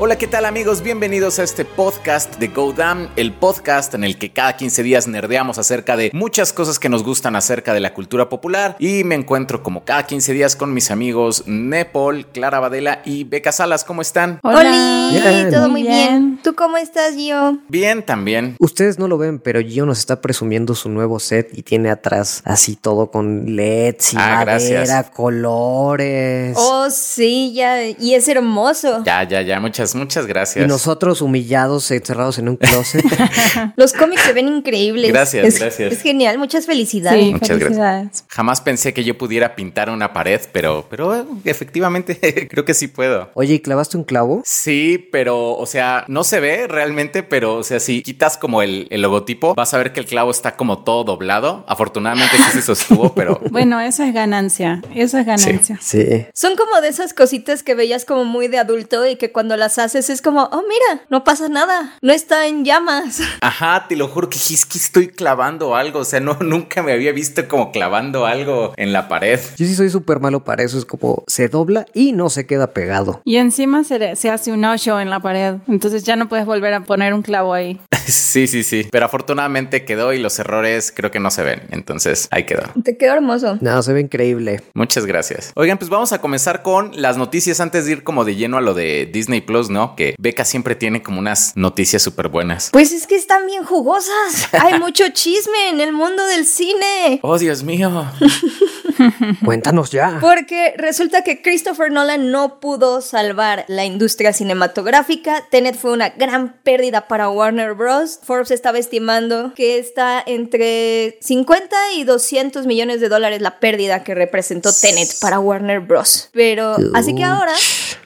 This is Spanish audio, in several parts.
Hola, ¿qué tal amigos? Bienvenidos a este podcast de Go Damn, el podcast en el que cada 15 días nerdeamos acerca de muchas cosas que nos gustan acerca de la cultura popular y me encuentro como cada 15 días con mis amigos Nepal, Clara Badela y Beca Salas. ¿Cómo están? Hola, Bien. todo muy bien. bien. ¿Tú cómo estás, Gio? Bien, también. Ustedes no lo ven, pero Gio nos está presumiendo su nuevo set y tiene atrás así todo con LEDs y Ah, madera, gracias. colores. Oh, sí, ya. Y es hermoso. Ya, ya, ya. Muchas, muchas y gracias. nosotros humillados, encerrados en un closet. Los cómics se ven increíbles. Gracias, Es- gracias. Es genial. Muchas felicidades. Sí, Muchas gracias. Jamás pensé que yo pudiera pintar una pared, pero, pero eh, efectivamente creo que sí puedo. Oye, ¿y clavaste un clavo? Sí, pero, o sea, no se ve realmente, pero, o sea, si quitas como el, el logotipo, vas a ver que el clavo está como todo doblado. Afortunadamente sí se sostuvo, pero Bueno, eso es ganancia. Eso es ganancia. Sí. Son como de esas cositas que veías como muy de adulto y que cuando las haces es como, oh, mira, no pasa nada. No está en llamas. Ajá, te lo juro que es que estoy clavando algo. O sea, no, nunca me había visto como clavando algo en la pared. Yo sí soy súper malo para eso. Es como se dobla y no se queda pegado. Y encima se, le- se hace un hoyo en la pared. Entonces ya no puedes volver a poner un clavo ahí. Sí, sí, sí. Pero afortunadamente quedó y los errores creo que no se ven. Entonces ahí quedó. Te quedó hermoso. No, se ve increíble. Muchas gracias. Oigan, pues vamos a comenzar con las noticias antes de ir como de lleno a lo de Disney Plus, ¿no? Que Beca siempre tiene como unas noticias súper buenas. Pues es que están bien jugosas. Hay mucho chisme en el mundo del cine. Oh, Dios mío. Cuéntanos ya. Porque resulta que Christopher Nolan no pudo salvar la industria cinematográfica. Tenet fue una gran pérdida para Warner Bros. Forbes estaba estimando que está entre 50 y 200 millones de dólares la pérdida que representó Tenet para Warner Bros. Pero así que ahora,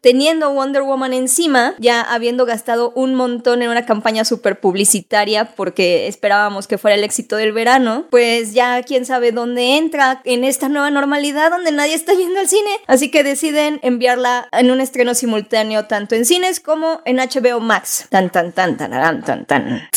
teniendo Wonder Woman encima, ya habiendo gastado un montón en una campaña súper publicitaria porque esperábamos que fuera el éxito del verano, pues ya quién sabe dónde entra en esta nueva normalidad donde nadie está yendo al cine. Así que deciden enviarla en un estreno simultáneo tanto en cines como en HBO Max. Tan tan tan tan tan tan tan.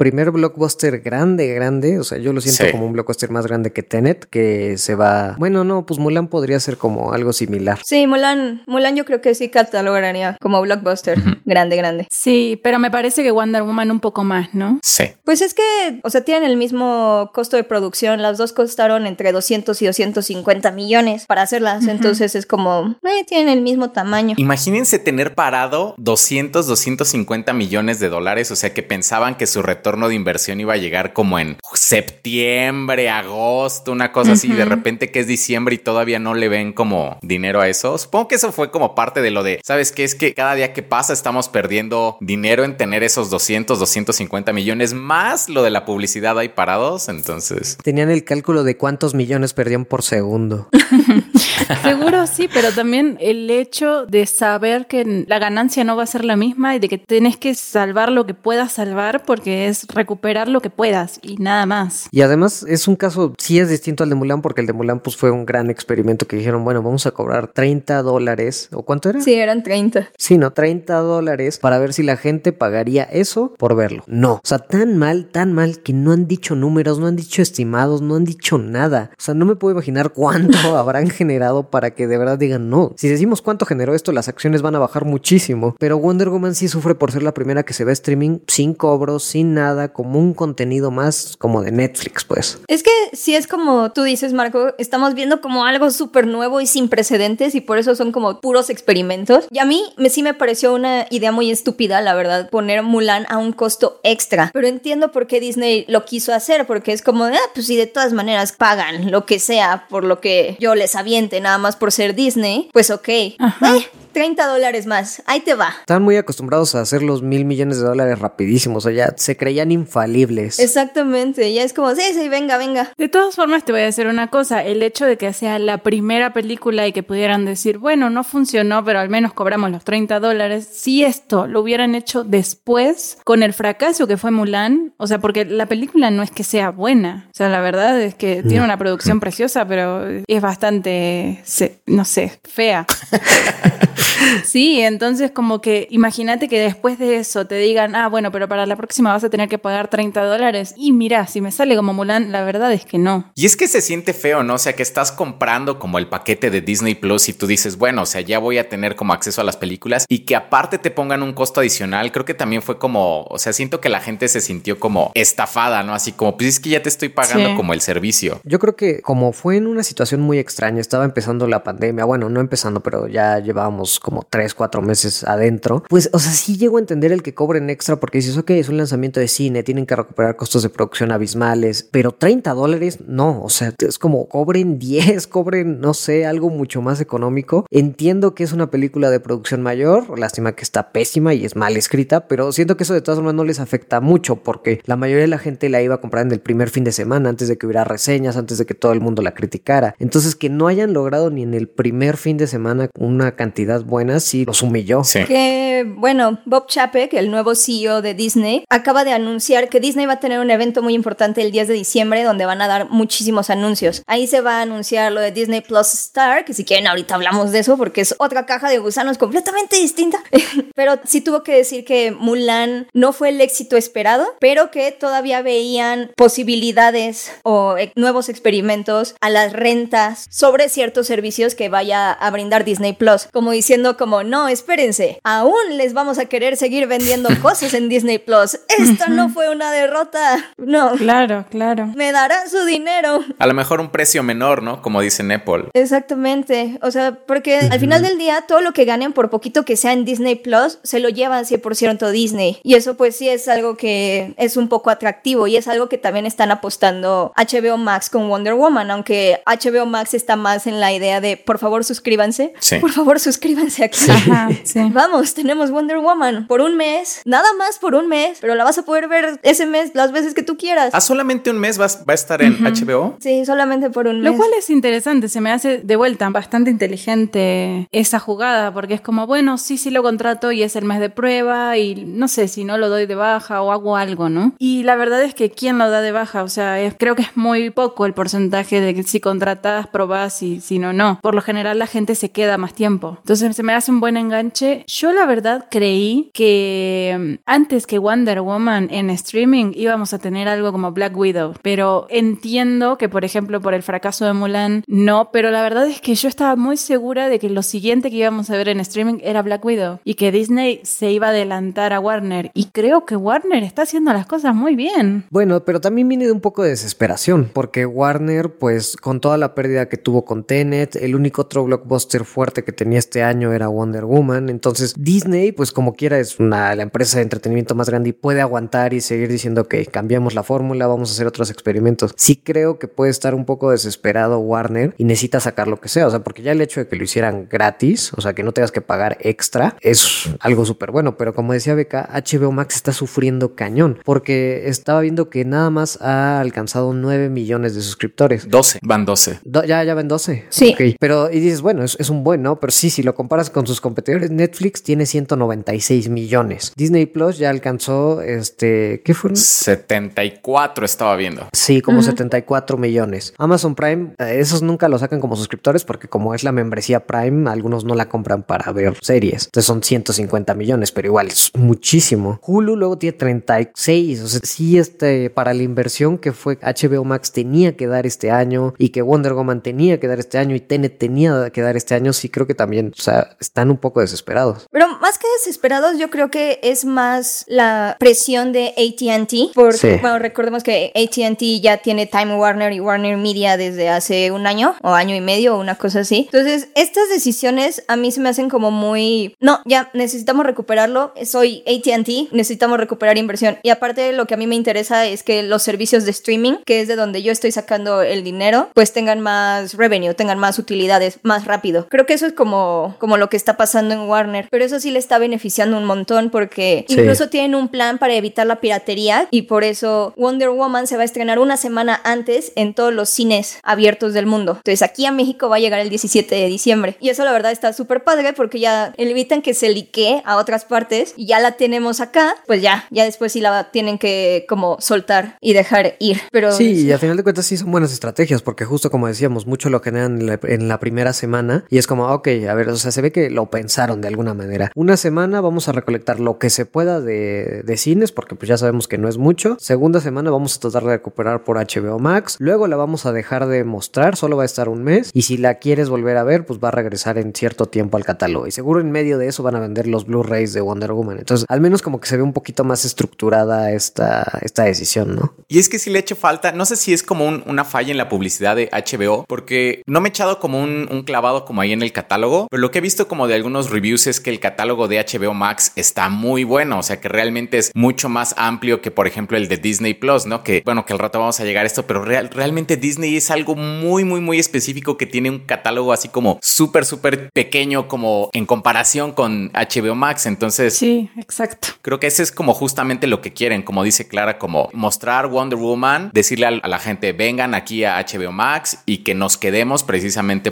Primer blockbuster grande, grande. O sea, yo lo siento Sí. como un blockbuster más grande que Tenet, que se va. Bueno, no, pues Mulan podría ser como algo similar. Sí, Mulan, Mulan yo creo que sí catalogaría como blockbuster. Grande, grande. Sí, pero me parece que Wonder Woman un poco más, ¿no? Sí. Pues es que, o sea, tienen el mismo costo de producción. Las dos costaron entre 200 y 250 millones para hacerlas. Entonces es como, eh, tienen el mismo tamaño. Imagínense tener parado 200, 250 millones de dólares, o sea que pensaban que su retorno de inversión iba a llegar como en septiembre, agosto, una cosa así, y de repente que es diciembre y todavía no le ven como dinero a eso. Supongo que eso fue como parte de lo de, ¿sabes qué? Es que cada día que pasa estamos perdiendo dinero en tener esos 200, 250 millones más lo de la publicidad ahí parados, entonces... Tenían el cálculo de cuántos millones perdían por segundo. Seguro sí, pero también el hecho de saber que la ganancia no va a ser la misma y de que tenés que salvar lo que puedas salvar porque es recuperar lo que puedas y nada más. Y además es un caso, sí es distinto al de Mulan, porque el de Mulan pues fue un gran experimento que dijeron, bueno, vamos a cobrar 30 dólares, ¿o cuánto era? Sí, eran 30. Sí, no, 30 dólares para ver si la gente pagaría eso por verlo. No, o sea, tan mal, tan mal que no han dicho números, no han dicho estimados, no han dicho nada. O sea, no me puedo imaginar cuánto habrán generado para que de verdad digan no. Si decimos cuánto generó esto, las acciones van a bajar muchísimo. Pero Wonder Woman sí sufre por ser la primera que se ve streaming sin cobros, sin nada, como un contenido más como de Netflix, pues. Es que si es como tú dices, Marco, estamos viendo como algo súper nuevo y sin precedentes y por eso son como puros experimentos. Y a mí me, sí me pareció una idea muy estúpida, la verdad, poner Mulan a un costo extra. Pero entiendo por qué Disney lo quiso hacer, porque es como, ah, pues si de todas maneras pagan lo que sea por lo que yo les aviente, nada más por ser Disney, pues ok. Ajá. Eh, 30 dólares más, ahí te va. Están muy acostumbrados a hacer los mil millones de dólares rapidísimos, o sea, ya se creían infalibles. Exactamente, ya es como, sí, sí, venga, venga. De todas formas, te voy a decir una cosa. El hecho de que sea la primera película y que pudieran decir, bueno, no funcionó, pero al menos cobramos los 30 dólares. Si esto lo hubieran hecho después, con el fracaso que fue Mulan, o sea, porque la película no es que sea buena. O sea, la verdad es que tiene una producción preciosa, pero es bastante, se- no sé, fea. sí, entonces como que imagínate que después de eso te digan, ah, bueno, pero para la próxima vas a tener que pagar 30 dólares. Y mira, si me sale como Mulan, la verdad es que no. Y es que se siente feo, ¿no? O sea, que estás comprando como el paquete de Disney Plus y tú dices, bueno, o sea, ya voy a tener como acceso a las películas y que aparte te pongan un costo adicional. Creo que también fue como, o sea, siento que la gente se sintió como estafada, ¿no? Así como, pues es que ya te estoy pagando como el servicio. Yo creo que como fue en una situación muy extraña, estaba empezando la pandemia, bueno, no empezando, pero ya llevábamos como tres, cuatro meses adentro, pues, o sea, sí llego a entender el que cobren extra porque dices, ok, es un lanzamiento de cine, tienen que recuperar costos de producción abismales, pero 30 dólares, no, o sea, es como cobren 10, cobren, no sé, algo mucho más económico. Entiendo que es una película de producción mayor, lástima que está pésima y es mal escrita, pero siento que eso de todas formas no les afecta mucho porque la mayoría de la gente la iba a comprar en el primer fin de semana antes de que hubiera reseñas, antes de que todo el mundo la criticara. Entonces que no hayan logrado ni en el primer fin de semana una cantidad buena, sí los humilló. Sí. Que bueno, Bob Chapek, el nuevo CEO de Disney, acaba de anunciar que Disney va a tener un evento muy importante el 10 de diciembre donde van a dar muchísimos anuncios. Ahí se va a anunciar lo de Disney Plus Star, que si quieren ahorita hablamos de eso porque es otra caja de gusanos completamente distinta. pero sí tuvo que decir que Mulan no fue el éxito esperado, pero que todavía veían posibilidades o eh, nuevos experimentos a las rentas sobre ciertos servicios que vaya a brindar Disney Plus, como diciendo como no, espérense, aún les vamos a querer seguir vendiendo cosas en Disney Plus. Esto no fue una derrota. No. Claro, claro. Me darán su dinero. A lo mejor un precio menor, ¿no? Como dice Apple. Exactamente. O sea, porque al final del día todo lo que ganen por poquito que sea en Disney Plus se lo llevan 100% Disney. Y eso pues sí es algo que es un poco atractivo y es algo que también están apostando HBO Max con Wonder Woman, aunque HBO Max está más en la idea de por favor suscríbanse. Sí. Por favor suscríbanse aquí. Ajá, sí. Vamos, tenemos Wonder Woman por un mes, nada más por un mes, pero la vas a poder ver ese mes las veces que tú quieras. Ah, solamente un mes vas- va a estar en HBO. Sí, solamente por un mes. Lo cual es interesante, se me hace de vuelta bastante inteligente esa jugada, porque es como, bueno, sí, sí lo contrato y es el mes de prueba y no sé si no lo doy de baja o hago algo, ¿no? Y la verdad es que ¿quién lo da de baja? O sea, es- creo que es muy poco el porcentaje de que si contratas, probás y si no, no. Por lo general la gente se queda más tiempo. Entonces se me hace un buen enganche. Yo la verdad creí que mm, antes que Wonder Woman en streaming íbamos a tener algo como Black Widow, pero entiendo que por ejemplo por el fracaso de Mulan no, pero la verdad es que yo estaba muy segura de que lo siguiente que íbamos a ver en streaming era Black Widow y que Disney se iba a adelantar a Warner y creo que Warner está haciendo las cosas muy bien. Bueno, pero también viene de un poco de desesperación, porque Warner, pues con toda la pérdida que tuvo con Tenet, el único otro blockbuster fuerte que tenía este año era Wonder Woman, entonces Disney, pues como quiera, es una, la empresa de entretenimiento más grande y puede aguantar y seguir diciendo que cambiamos la fórmula, vamos a hacer otros experimentos. Sí creo que puede estar un poco desesperado Warner y necesita sacar lo que sea, o sea, porque ya el hecho de que lo hicieran gratis, o sea, que no tengas que pagar extra, es algo súper bueno, pero como decía Beca, HBO Max está sufriendo cañón, porque estaba viendo que nada más ha alcanzado 9 millones de suscriptores. 12, van 12. Do- ya, ya ven 12. Sí. Ok. Pero, y dices, bueno, es, es un buen, ¿no? Pero sí, si lo comparas con sus competidores, Netflix tiene 196 millones. Disney Plus ya alcanzó, este, ¿qué fueron? 74 estaba viendo. Sí, como 74 millones. Amazon Prime, eh, esos nunca lo sacan como suscriptores porque como es la membresía Prime, algunos no la compran para ver series. Entonces son 150 millones, pero igual es muchísimo. Hulu luego tiene 36. O sea, sí, este, para la inversión que fue HBO Max tenía que dar este año y que Wonder Woman tenía que dar este año y Tenet tenía que dar este año, sí creo que también, o sea, están un poco desesperados. Pero más que desesperados, yo creo que es más la presión de ATT. Porque, Sí. bueno, recordemos que ATT ya tiene Time Warner y Warner Media desde hace un año o año y medio o una cosa así. Entonces, estas decisiones a mí se me hacen como muy. No, ya necesitamos recuperarlo. Soy ATT, necesitamos recuperar inversión. Y aparte, lo que a mí me interesa es que los servicios de streaming, que es de donde yo estoy sacando el dinero, pues tengan más revenue, tengan más utilidades más rápido. Creo que eso es como, como lo que está pasando en Warner. Pero eso sí le está beneficiando un montón porque Sí. incluso tienen un plan para evitar la piratería y por eso Wonder Woman se va a estrenar una semana antes en todos los cines abiertos del mundo. Entonces aquí a México va a llegar el 17 de diciembre. Y eso la verdad está súper padre porque ya evitan que se liquee a otras partes y ya la tenemos acá, pues ya, ya después sí la tienen que como soltar y dejar ir. Pero Sí, y al final de cuentas sí son buenas estrategias, porque justo como decíamos, mucho lo generan en la, primera semana y es como, ok, a ver, o sea, se ve que lo pensaron de alguna manera. Una semana vamos a recolectar lo que se pueda de, de cines, porque pues ya sabemos que no es mucho. Segunda semana vamos a tratar de recuperar por HBO Max. Luego la vamos a dejar de mostrar, solo va a estar un mes. Y si la quieres volver a ver, pues va a regresar en cierto tiempo al catálogo. Y seguro en medio de eso van a vender los Blu-rays de Wonder Woman. Entonces, al menos como que se ve un poquito más estructurada esta, esta decisión, ¿no? Y es que si le he hecho falta, no sé si es como una falla en la publicidad de HBO, porque no me he echado como un, un clavado como ahí en el catálogo, pero lo que he visto como de algunos reviews es que el catálogo de HBO Max está muy bueno, o sea que realmente es mucho más amplio que por ejemplo el de Disney Plus, ¿no? Que bueno, que al rato vamos a llegar a esto, pero real, realmente Disney es algo muy, muy, muy específico que tiene un catálogo así como súper, súper pequeño como en comparación con HBO Max, entonces... Sí, exacto. Creo que ese es como justamente lo que quieren, como dice Clara, como mostrar Wonder Woman, decirle a la gente, vengan aquí a HBO Max y que nos quedemos precisamente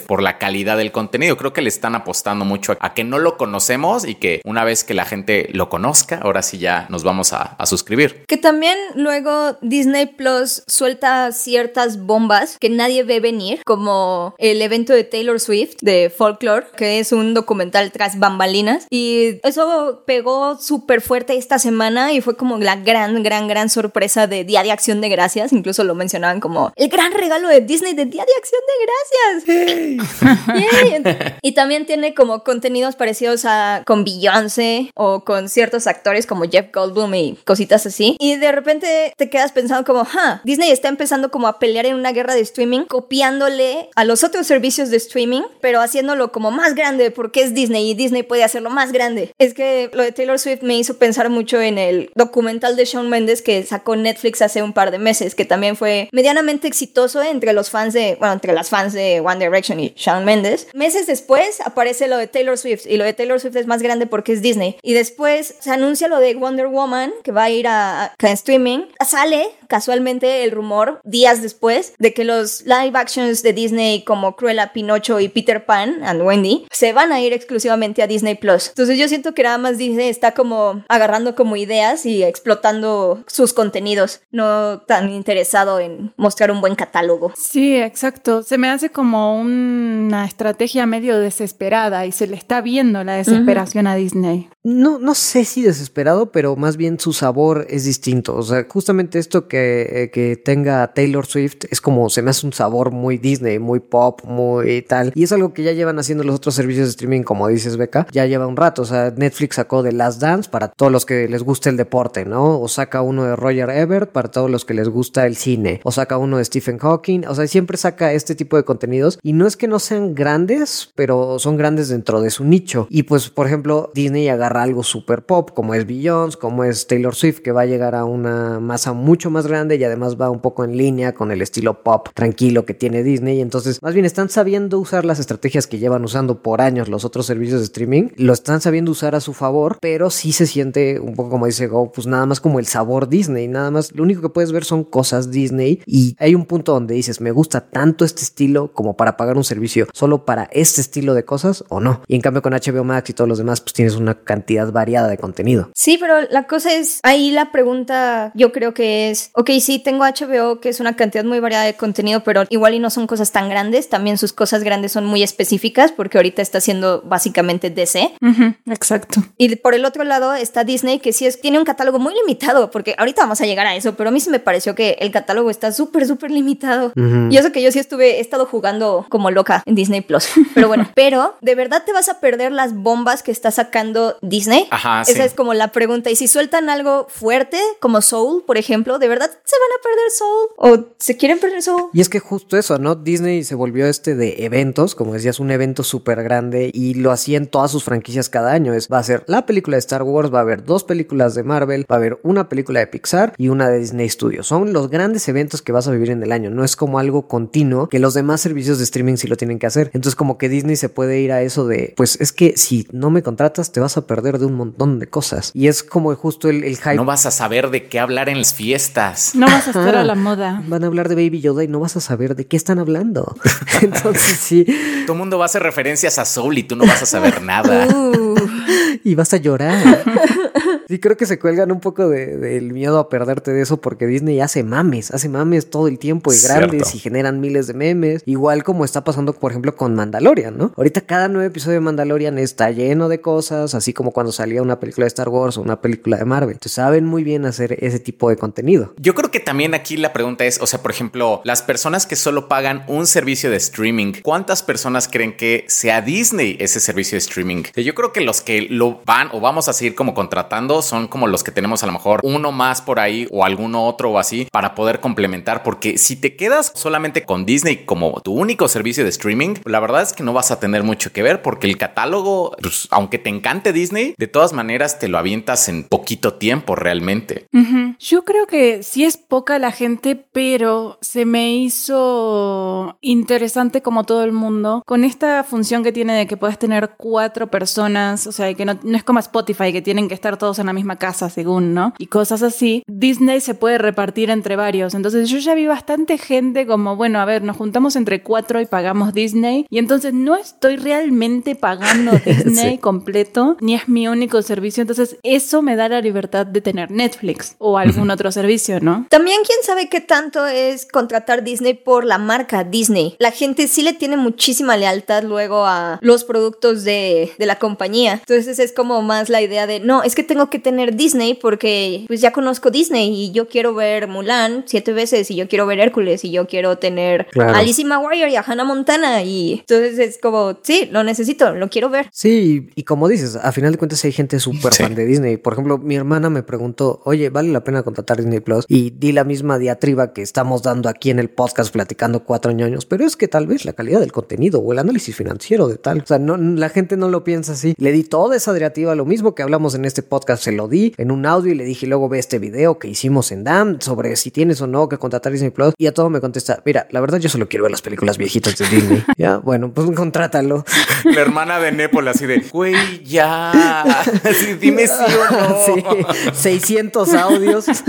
por la calidad del contenido. Creo que le están apostando mucho a que no lo conocemos y que una vez que la gente lo conozca, ahora sí ya nos vamos a, a suscribir. Que también luego Disney Plus suelta ciertas bombas que nadie ve venir, como el evento de Taylor Swift de Folklore, que es un documental tras bambalinas. Y eso pegó súper fuerte esta semana y fue como la gran, gran, gran sorpresa de Día de Acción de Gracias. Incluso lo mencionaban como el gran regalo de Disney de Día de Acción de Gracias. y también tiene como contenidos parecidos a con Beyoncé o con ciertos actores como Jeff Goldblum y cositas así. Y de repente te quedas pensando como, huh, Disney está empezando como a pelear en una guerra de streaming, copiándole a los otros servicios de streaming, pero haciéndolo como más grande porque es Disney y Disney puede hacerlo más grande. Es que lo de Taylor Swift me hizo pensar mucho en el documental de Shawn Mendes que sacó Netflix hace un par de meses, que también fue medianamente exitoso entre los fans de, bueno, entre las fans de One Direction y Shawn Mendes. Meses después aparece lo de Taylor Swift y lo de Taylor Swift es más grande porque es Disney. Y después se anuncia lo de Wonder Woman que va a ir a, streaming. Sale casualmente el rumor días después de que los live actions de Disney como Cruella, Pinocho y Peter Pan and Wendy se van a ir exclusivamente a Disney Plus. Entonces yo siento que nada más Disney está como agarrando como ideas y explotando sus contenidos, no tan interesado en mostrar un buen catálogo. Sí, exacto. Se me hace como una estrategia medio desesperada y se le está viendo la desesperación uh -huh. a Disney. No, no sé si desesperado, pero más bien su sabor es distinto. O sea, justamente esto que, eh, que tenga Taylor Swift es como se me hace un sabor muy Disney, muy pop, muy tal. Y es algo que ya llevan haciendo los otros servicios de streaming, como dices, Beca, ya lleva un rato. O sea, Netflix sacó The Last Dance para todos los que les guste el deporte, ¿no? O saca uno de Roger Ebert para todos los que les gusta el cine. O saca uno de Stephen Hawking. O sea, siempre saca este tipo de contenidos. Y no es que no sean grandes, pero son grandes dentro de su nicho. Y pues, por ejemplo, Disney agarra algo super pop, como es Beyoncé, como es Taylor Swift, que va a llegar a una masa mucho más grande y además va un poco en línea con el estilo pop tranquilo que tiene Disney. Entonces, más bien están sabiendo usar las estrategias que llevan usando por años los otros servicios de streaming, lo están sabiendo usar a su favor, pero sí se siente un poco como dice Go, pues nada más como el sabor Disney, nada más, lo único que puedes ver son cosas Disney y hay un punto donde dices, me gusta tanto este estilo como para pagar un servicio solo para este estilo de cosas o no. Y en cambio con HBO Max y todos los demás, pues tienes una cantidad variada de contenido. Sí, pero la cosa es, ahí la pregunta yo creo que es, ok, sí, tengo HBO que es una cantidad muy variada de contenido, pero igual y no son cosas tan grandes, también sus cosas grandes son muy específicas porque ahorita está haciendo básicamente DC. Uh -huh, exacto. Y por el otro lado está Disney que sí es, tiene un catálogo muy limitado, porque ahorita vamos a llegar a eso, pero a mí sí me pareció que el catálogo está súper, súper limitado. Uh -huh. Y eso que yo sí estuve, he estado jugando como loca en Disney Plus. Pero bueno, pero ¿de verdad te vas a perder las bombas que está sacando Disney? Ajá, Esa sí. es como la pregunta. Y si sueltan algo fuerte, como Soul, por ejemplo, ¿de verdad se van a perder Soul? ¿O se quieren perder Soul? Y es que justo eso, ¿no? Disney se volvió este de eventos, como decías, un evento súper grande y lo hacía en todas sus franquicias cada año. Es, va a ser la película de Star Wars, va a haber dos películas de Marvel, va a haber una película de Pixar y una de Disney Studios. Son los grandes eventos que vas a vivir en el año. No es como algo continuo que los demás servicios de streaming sí lo tienen que hacer. Entonces como que Disney se puede ir a eso de, pues es que si no me contratas te vas a perder de un montón de cosas. Y es como justo el, el hype. No vas a saber de qué hablar en las fiestas. No vas a estar a la moda. Van a hablar de Baby Yoda y no vas a saber de qué están hablando. Entonces sí. Todo el mundo va a hacer referencias a Soul y tú no vas a saber nada. Uh. y vas a llorar. Sí, creo que se cuelgan un poco del de, miedo a perderte de eso porque Disney hace mames, hace mames todo el tiempo y grandes y generan miles de memes. Igual como está pasando, por ejemplo, con Mandalorian, ¿no? Ahorita cada nuevo episodio de Mandalorian está lleno de cosas, así como cuando salía una película de Star Wars o una película de Marvel. Entonces saben muy bien hacer ese tipo de contenido. Yo creo que también aquí la pregunta es, o sea, por ejemplo, las personas que solo pagan un servicio de streaming, ¿cuántas personas creen que sea Disney ese servicio de streaming? Yo creo que los que lo van o vamos a seguir como contratando son como los que tenemos a lo mejor uno más por ahí o alguno otro o así para poder complementar, porque si te quedas solamente con Disney como tu único servicio de streaming, la verdad es que no vas a tener mucho que ver porque el catálogo, pues, aunque te encante Disney, de todas maneras te lo avientas en poquito tiempo realmente. Yo creo que sí es poca la gente, pero se me hizo interesante como todo el mundo con esta función que tiene de que puedes tener cuatro personas, o sea, que no, no es como Spotify, que tienen que estar todos en la misma casa según, ¿no? Y cosas así. Disney se puede repartir entre varios. Entonces yo ya vi bastante gente como, bueno, a ver, nos juntamos entre cuatro y pagamos Disney. Y entonces no estoy realmente pagando Disney completo, ni es mi único servicio. Entonces eso me da la libertad de tener Netflix o algún otro servicio, ¿no? También quién sabe qué tanto es contratar Disney por la marca Disney. La gente sí le tiene muchísima lealtad luego a los productos de, de la compañía. Entonces es como más la idea de, no, es que tengo que tener Disney porque pues ya conozco Disney y yo quiero ver Mulan siete veces y yo quiero ver Hércules y yo quiero tener a Alicia Maguire y a Hannah Montana y entonces es como, sí, lo necesito, lo quiero ver. Sí, y como dices, a final de cuentas hay gente súper fan de Disney. Por ejemplo, mi hermana me preguntó, oye, ¿vale la pena contratar Disney Plus? Y di la misma diatriba que estamos dando aquí en el podcast platicando cuatro años, pero es que tal vez la calidad del contenido o el análisis financiero de tal, o sea, no, la gente no lo piensa así. Le di toda esa diatriba, lo mismo que hablamos en este podcast, se lo di en un audio y le dije, luego ve este video que hicimos en DAM sobre si tienes o no que contratar Disney Plus. Y a todo me contesta, mira, la verdad yo solo quiero ver las películas viejitas de Disney. ya, bueno, pues contrátalo. La hermana de Nepal así de, güey, ya, dime si o no. Sí, 600 audios. sí.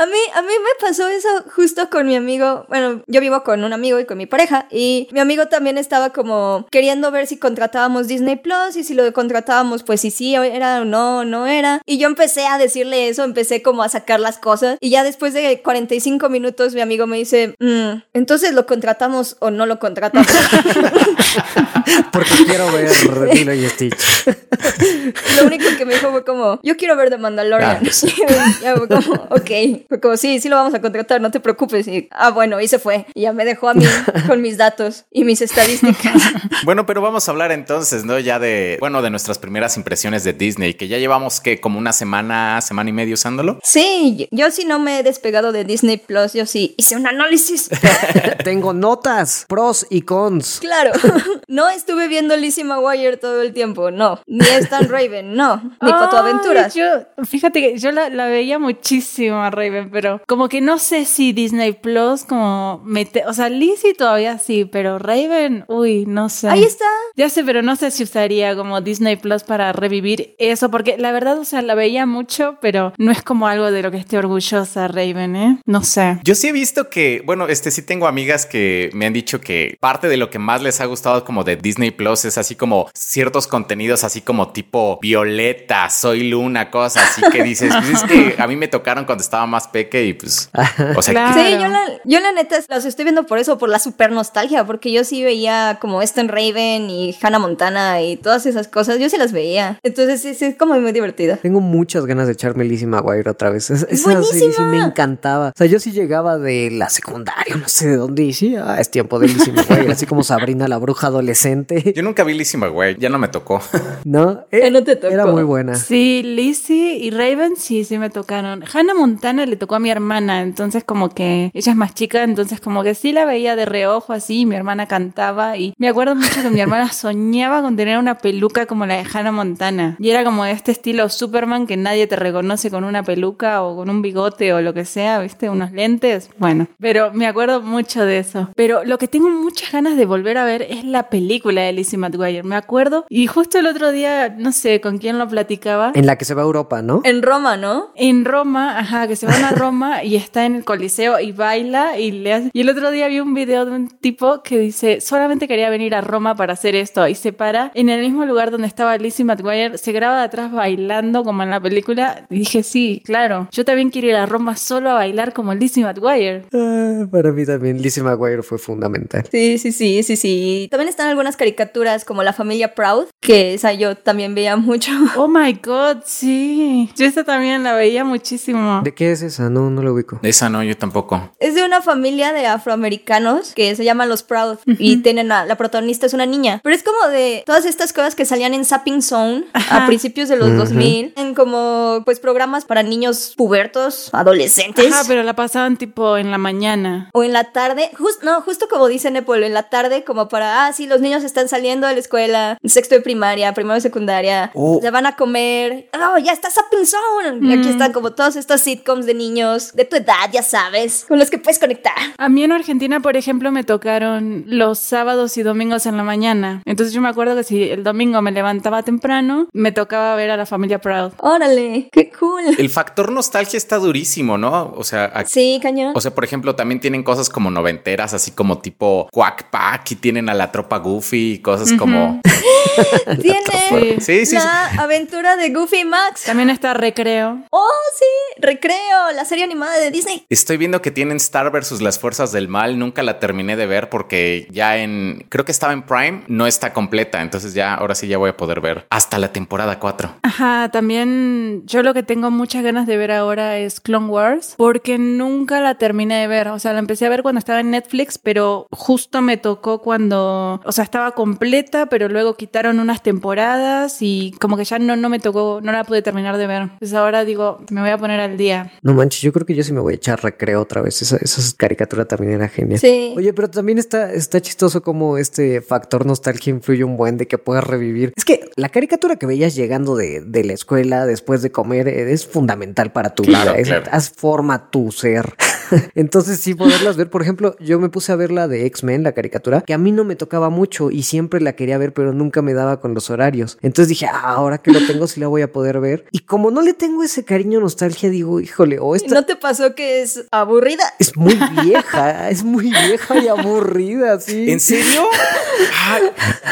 A mí, a mí me pasó eso justo con mi amigo. Bueno, yo vivo con un amigo y con mi pareja. Y mi amigo también estaba como queriendo ver si contratábamos Disney Plus y si lo contratábamos, pues si sí era o no, no era. Y yo empecé a decirle eso, empecé como a sacar las cosas. Y ya después de 45 minutos, mi amigo me dice, mm, entonces lo contratamos o no lo contratamos. Porque quiero ver Lilo y Stitch. Lo único que me dijo fue como, yo quiero ver The Mandalorian. Ah. ya fue como, ok. Fue como, sí, sí lo vamos a contratar, no te preocupes. Y, ah, bueno, y se fue. Y ya me dejó a mí con mis datos y mis estadísticas. Bueno, pero vamos a hablar entonces, ¿no? Ya de, bueno, de nuestras primeras impresiones de Disney, que ya llevamos que como una semana, semana y media usándolo. Sí, yo sí no me he despegado de Disney Plus, yo sí hice un análisis. Tengo notas, pros y cons. Claro, no estuve viendo Lizzie McGuire todo el tiempo, no. Ni Stan Raven, no. Ni Fotoaventuras. Yo, fíjate que yo la, la veía muchísimo a Raven, pero como que no sé si Disney Plus como mete, o sea, Lizzie todavía sí, pero Raven, uy, no sé. Ahí está. Ya sé, pero no sé si usaría como Disney Plus para revivir eso, porque la verdad, o sea, la veía mucho, pero no es como algo de lo que esté orgullosa Raven, ¿eh? No sé. Yo sí he visto que, bueno, este sí tengo amigas que me han dicho que parte de lo que más les ha gustado como de Disney Plus es así como ciertos contenidos así como tipo Violeta, Soy Luna, cosas así que dices, pues es que a mí me tocaron cuando estaba más peque y pues, o sea, Claro. Sí, yo la, yo la neta las estoy viendo por eso, por la super nostalgia, porque yo sí veía como Stan Raven y Hannah Montana y todas esas cosas, yo sí las veía. Entonces sí, sí, es como muy divertida. Tengo muchas ganas de echarme Lizzie McGuire otra vez. Es- Esa Buenísima. serie sí me encantaba. O sea, yo sí llegaba de la secundaria, no sé de dónde, y sí, ah, es tiempo de Lizzie McGuire, así como Sabrina la bruja adolescente. yo nunca vi Lizzie McGuire, ya no me tocó. ¿No? Eh, no te tocó. Era muy buena. Sí, Lizzie y Raven sí, sí me tocaron. Hannah Montana le tocó a mi hermana, entonces como que ella es más chica, entonces como que sí la veía de reojo así, mi hermana cantaba y me acuerdo mucho que mi hermana soñaba con tener una peluca como la de Hannah Montana. Y era como de este estilo Superman que nadie te reconoce con una peluca o con un bigote o lo que sea, ¿viste? Unos lentes. Bueno, pero me acuerdo mucho de eso. Pero lo que tengo muchas ganas de volver a ver es la película de Lizzie McGuire. Me acuerdo y justo el otro día, no sé con quién lo platicaba. En la que se va a Europa, ¿no? En Roma, ¿no? En Roma, ajá, que se van a Roma y está en el Coliseo y baila y le hace... Y el otro día vi un video de un tipo que dice, solamente quería venir a Roma para hacer esto y se para en el mismo lugar donde estaba Lizzie McGuire, se graba de atrás bailando como en la película. Y dije, sí, claro, yo también quiero ir a Roma solo a bailar como Lizzie McGuire. Ah, para mí también Lizzie McGuire fue fundamental. Sí, sí, sí, sí, sí. También están algunas caricaturas como La familia Proud, que esa yo también veía mucho. Oh my god, sí. Yo esta también la veía muchísimo. ¿De qué es esa? No, no lo ubico. Esa no, yo tampoco. Es de una familia de afroamericanos que se llaman los Proud y tienen a, la protagonista es una niña. Pero es como de todas estas cosas que salían en Sapping Zone Ajá. a principios de los 2000, en como pues programas para niños pubertos, adolescentes. Ajá, pero la pasaban tipo en la mañana. O en la tarde, just, no, justo como dice Nepal, en la tarde como para, ah, sí, los niños están saliendo de la escuela, sexto de primaria, primero de secundaria, Oh. ya van a comer, oh, ya está Sapping Zone. Y aquí Mm. están como todos estos sitcoms de niños de tu edad, ya sabes, con los que puedes conectar. A mí en Argentina, por ejemplo, me tocaron los sábados y domingos en la mañana. Entonces yo me acuerdo que si el domingo me levantaba temprano, me tocaba ver a la familia Proud. Órale, qué cool. El factor nostalgia está durísimo, ¿no? O sea, aquí- Sí, cañón. O sea, por ejemplo, también tienen cosas como noventeras, así como tipo Quack Pack y tienen a la tropa Goofy y cosas como... Tiene Sí, sí, sí. la aventura de Goofy y Max. También está Recreo. Oh, sí, Recreo, la serie animada de Disney. Estoy viendo que tienen Star versus las fuerzas del mal. Nunca la terminé de ver porque ya en... Creo que estaba en Prime. No está completa. Entonces ya, ahora sí ya voy a poder ver hasta la temporada 4. Ajá, también yo lo que tengo muchas ganas de ver ahora es Clone Wars, porque nunca la terminé de ver. O sea, la empecé a ver cuando estaba en Netflix, pero justo me tocó cuando, o sea, estaba completa, pero luego quitaron unas temporadas y como que ya no, no me tocó, no la pude terminar de ver. Entonces ahora digo, me voy a poner al día. No manches, yo creo que yo sí me voy a echar recreo otra vez. Esa, esa caricatura también era genial. Sí. Oye, pero también está, está chistoso como este factor nostalgia influye un buen de que puedas revivir. Es que la caricatura que veías llegando de, de la escuela después de comer eh, es fundamental para tu Claro, vida. Es- claro. haz forma tu ser. Entonces sí poderlas ver. Por ejemplo, yo me puse a ver la de X-Men, la caricatura, que a mí no me tocaba mucho y siempre la quería ver, pero nunca me daba con los horarios. Entonces dije, ah, ahora que lo tengo sí la voy a poder ver. Y como no le tengo ese cariño nostalgia, digo, híjole, o ¿Y esta... no te pasó que es aburrida? Es muy vieja, es muy vieja y aburrida, sí. ¿En serio? Ay,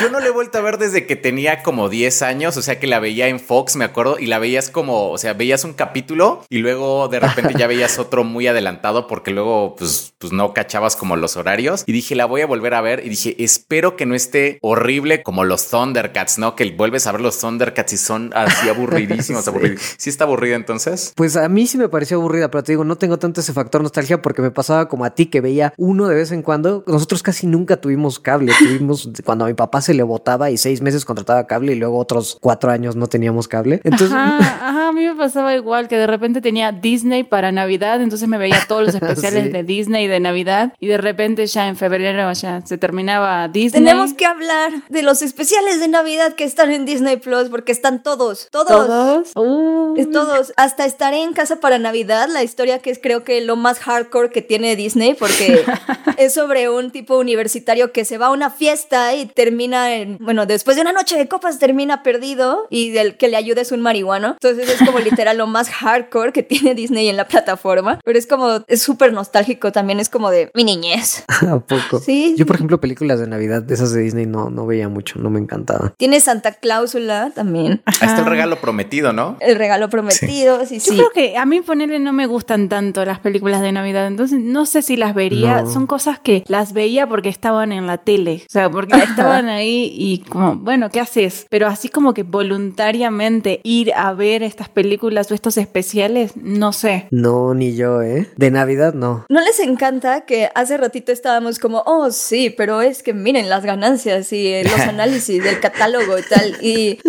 yo no la he vuelto a ver desde que tenía como 10 años, o sea que la veía en Fox, me acuerdo, y la veías como, o sea, veías un capítulo y luego de repente ya veías otro muy adelantado porque luego pues, pues no cachabas como los horarios y dije, la voy a volver a ver y dije, espero que no esté horrible como los Thundercats, ¿no? Que vuelves a ver los Thundercats y son así aburridísimos, Sí. aburridísimos. ¿Sí está aburrida entonces? Pues a mí sí me pareció aburrida, pero te digo, no tengo tanto ese factor nostalgia porque me pasaba como a ti que veía uno de vez en cuando. Nosotros casi nunca tuvimos cable, tuvimos cuando a mi papá se le botaba y seis meses contrataba cable y luego otros cuatro años no teníamos cable. Entonces, Ajá, ajá, a mí me pasaba igual que de repente tenía Disney para Navidad, entonces me veía todos los especiales Sí. de Disney de Navidad y de repente ya en febrero ya se terminaba Disney. Tenemos que hablar de los especiales de Navidad que están en Disney Plus porque están todos, todos. todos. Uh. Es todos. Hasta estaré en casa para Navidad, la historia que es creo que lo más hardcore que tiene Disney, porque es sobre un tipo universitario que se va a una fiesta y termina en, bueno, después de una noche de copas termina perdido y del que le ayuda es un marihuano. Entonces es como literal lo más hardcore que tiene Disney en la plataforma, pero es como, es súper nostálgico también, es como de mi niñez. ¿a poco? Sí. Yo, por ejemplo, películas de Navidad de esas de Disney no, no veía mucho, no me encantaba. Tiene Santa Cláusula también, Ahí está el regalo prometido, ¿no? el regalo prometido, sí, Yo sí. creo que a mí ponerle no me gustan tanto las películas de Navidad, entonces no sé si las vería. No. Son cosas que las veía porque estaban en la tele, o sea, porque estaban ahí y como, bueno, ¿qué haces? Pero así como que voluntariamente ir a ver estas películas o estos especiales, no sé. No, ni yo, ¿eh? De Navidad no. ¿No les encanta que hace ratito estábamos como, oh sí, pero es que miren las ganancias y eh, los análisis del catálogo y tal? Y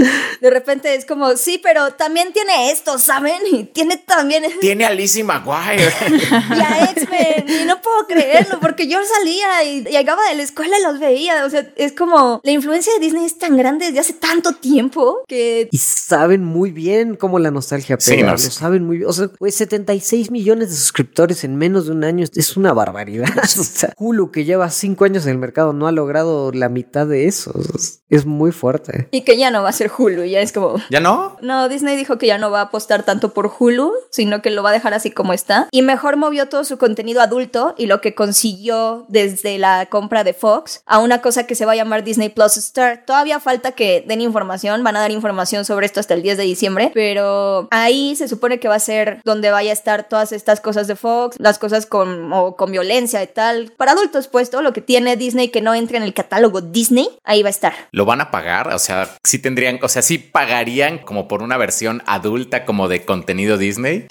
de repente es como, sí, pero también tiene esto, ¿saben? Y tiene también Tiene a Lizzie McGuire. y a X-Men. Y no puedo creerlo porque yo salía y, llegaba de la escuela y los veía. O sea, es como, la influencia de Disney es tan grande desde hace tanto tiempo que... Y saben muy bien cómo la nostalgia Sí, pega. no, lo sí. saben muy bien. O sea, güey, 76 millones de suscriptores en menos de un año es una barbaridad. o sea, Hulu que lleva cinco años en el mercado no ha logrado la mitad de eso. Es muy fuerte. Y que ya no va a ser Hulu, ya es como... ¿Ya no? No, Disney dijo que ya no va a apostar tanto por Hulu, sino que lo va a dejar así como está. Y mejor movió todo su contenido adulto y lo que consiguió desde la compra de Fox a una cosa que se va a llamar Disney Plus Star. Todavía falta que den información, van a dar información sobre esto hasta el 10 de diciembre, pero ahí se supone que va a ser donde vaya a estar todas estas cosas de Fox, las cosas con, con violencia y tal. Para adultos, pues todo lo que tiene Disney que no entre en el catálogo Disney, ahí va a estar. ¿Lo van a pagar? O sea, sí tendrían, o sea, sí pagarían como por una versión adulta como de contenido Disney.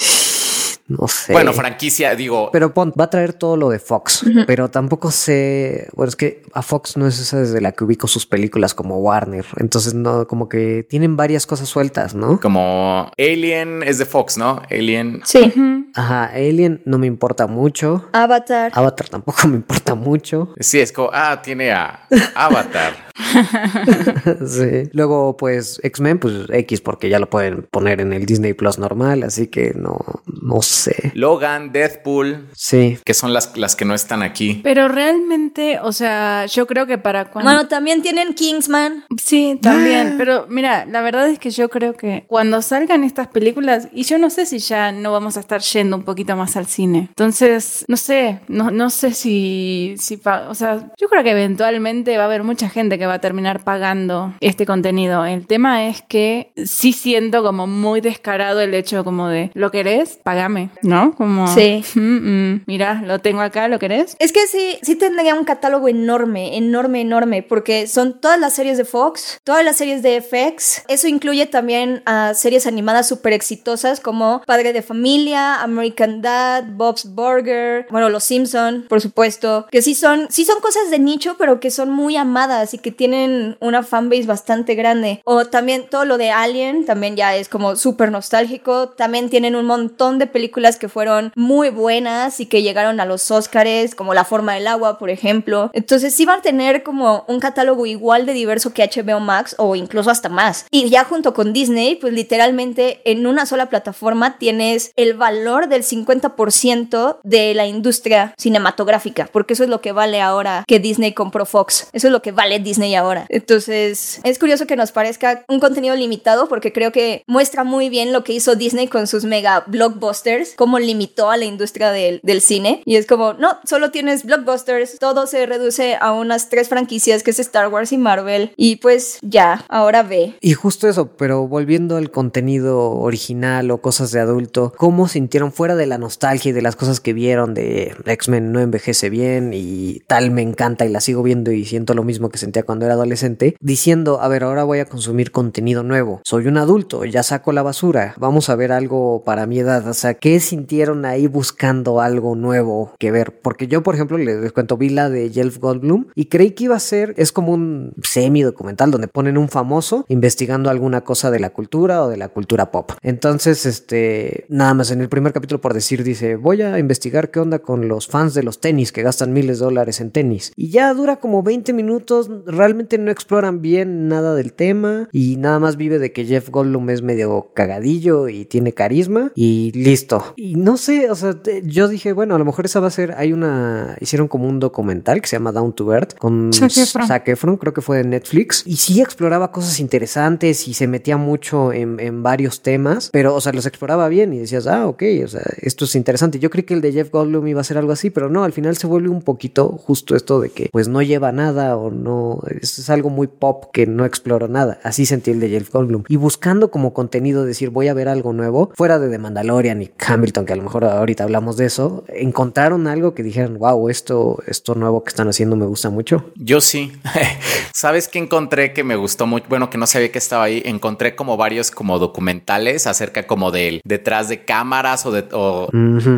No sé. Bueno, franquicia, digo. Pero pon, va a traer todo lo de Fox. Pero tampoco sé. Bueno, es que a Fox no es esa desde la que ubico sus películas como Warner. Entonces, no, como que tienen varias cosas sueltas, ¿no? Como Alien es de Fox, ¿no? Alien. Sí. Ajá, Alien no me importa mucho. Avatar. Avatar tampoco me importa mucho. Sí, es como, ah, tiene a Avatar. sí. Luego, pues, X-Men, pues X, porque ya lo pueden poner en el Disney Plus normal, así que no, no sé. Logan, Deadpool. Sí. Que son las, las que no están aquí. Pero realmente, o sea, yo creo que para cuando. Bueno, también tienen Kingsman. Sí, también. Pero mira, la verdad es que yo creo que cuando salgan estas películas, y yo no sé si ya no vamos a estar yendo un poquito más al cine. Entonces, no sé, no, no sé si, si, o sea, yo creo que eventualmente va a haber mucha gente que va a terminar pagando este contenido. El tema es que sí siento como muy descarado el hecho como de, ¿lo querés? Pagame, ¿no? Como, sí. Mm, mira, lo tengo acá, ¿lo querés? Es que sí, sí tendría un catálogo enorme, enorme, enorme, porque son todas las series de Fox, todas las series de FX. Eso incluye también a series animadas súper exitosas como Padre de Familia, American Dad, Bob's Burger, bueno, Los Simpson, por supuesto, que sí son, sí son cosas de nicho, pero que son muy amadas y que tienen una fanbase bastante grande. O también todo lo de Alien, también ya es como súper nostálgico. También tienen un montón de películas que fueron muy buenas y que llegaron a los Oscars, como La forma del agua, por ejemplo. Entonces sí van a tener como un catálogo igual de diverso que HBO Max o incluso hasta más. Y ya junto con Disney, pues literalmente en una sola plataforma tienes el valor del 50% de la industria cinematográfica, porque eso es lo que vale ahora que Disney compró Fox. Eso es lo que vale Disney ahora. Entonces, es curioso que nos parezca un contenido limitado porque creo que muestra muy bien lo que hizo Disney con sus mega blockbusters, cómo limitó a la industria del, del cine. Y es como, no, solo tienes blockbusters, todo se reduce a unas tres franquicias que es Star Wars y Marvel. Y pues ya, ahora ve. Y justo eso, pero volviendo al contenido original o cosas de adulto, ¿cómo sintieron fuera de la nostalgia y de las cosas que vieron de X-Men no envejece bien y tal me encanta y la sigo viendo y siento lo mismo que sentía cuando era adolescente, diciendo, a ver, ahora voy a consumir contenido nuevo. Soy un adulto, ya saco la basura, vamos a ver algo para mi edad. O sea, ¿qué sintieron ahí buscando algo nuevo que ver? Porque yo, por ejemplo, les cuento, vi la de Jeff Goldblum y creí que iba a ser, es como un semi documental donde ponen un famoso investigando alguna cosa de la cultura o de la cultura pop. Entonces, este, nada más en el primer capítulo por decir, dice, voy a investigar qué onda con los fans de los tenis que gastan miles de dólares en tenis. Y ya dura como 20 minutos, realmente no exploran bien nada del tema y nada más vive de que Jeff Goldblum es medio cagadillo y tiene carisma y listo. Y no sé, o sea, yo dije, bueno, a lo mejor esa va a ser, hay una, hicieron como un documental que se llama Down to Earth con Zac Efron, creo que fue de Netflix, y sí exploraba cosas interesantes y se metía mucho en, en varios temas, pero, o sea, los exploraba bien y decías, ah, ok, o sea, esto es interesante. Yo creí que el de Jeff Goldblum iba a ser algo así, pero no, al final se vuelve un poquito justo esto de que pues no lleva nada o no, es, algo muy pop que no exploro nada. Así sentí el de Jeff Goldblum. Y buscando como contenido decir voy a ver algo nuevo, fuera de The Mandalorian y Hamilton, que a lo mejor ahorita hablamos de eso, encontraron algo que dijeran, wow, esto, esto nuevo que están haciendo me gusta mucho. Yo sí. ¿Sabes qué encontré que me gustó mucho? Bueno, que no sabía que estaba ahí. Encontré como varios como documentales acerca como del detrás de cámaras o, de,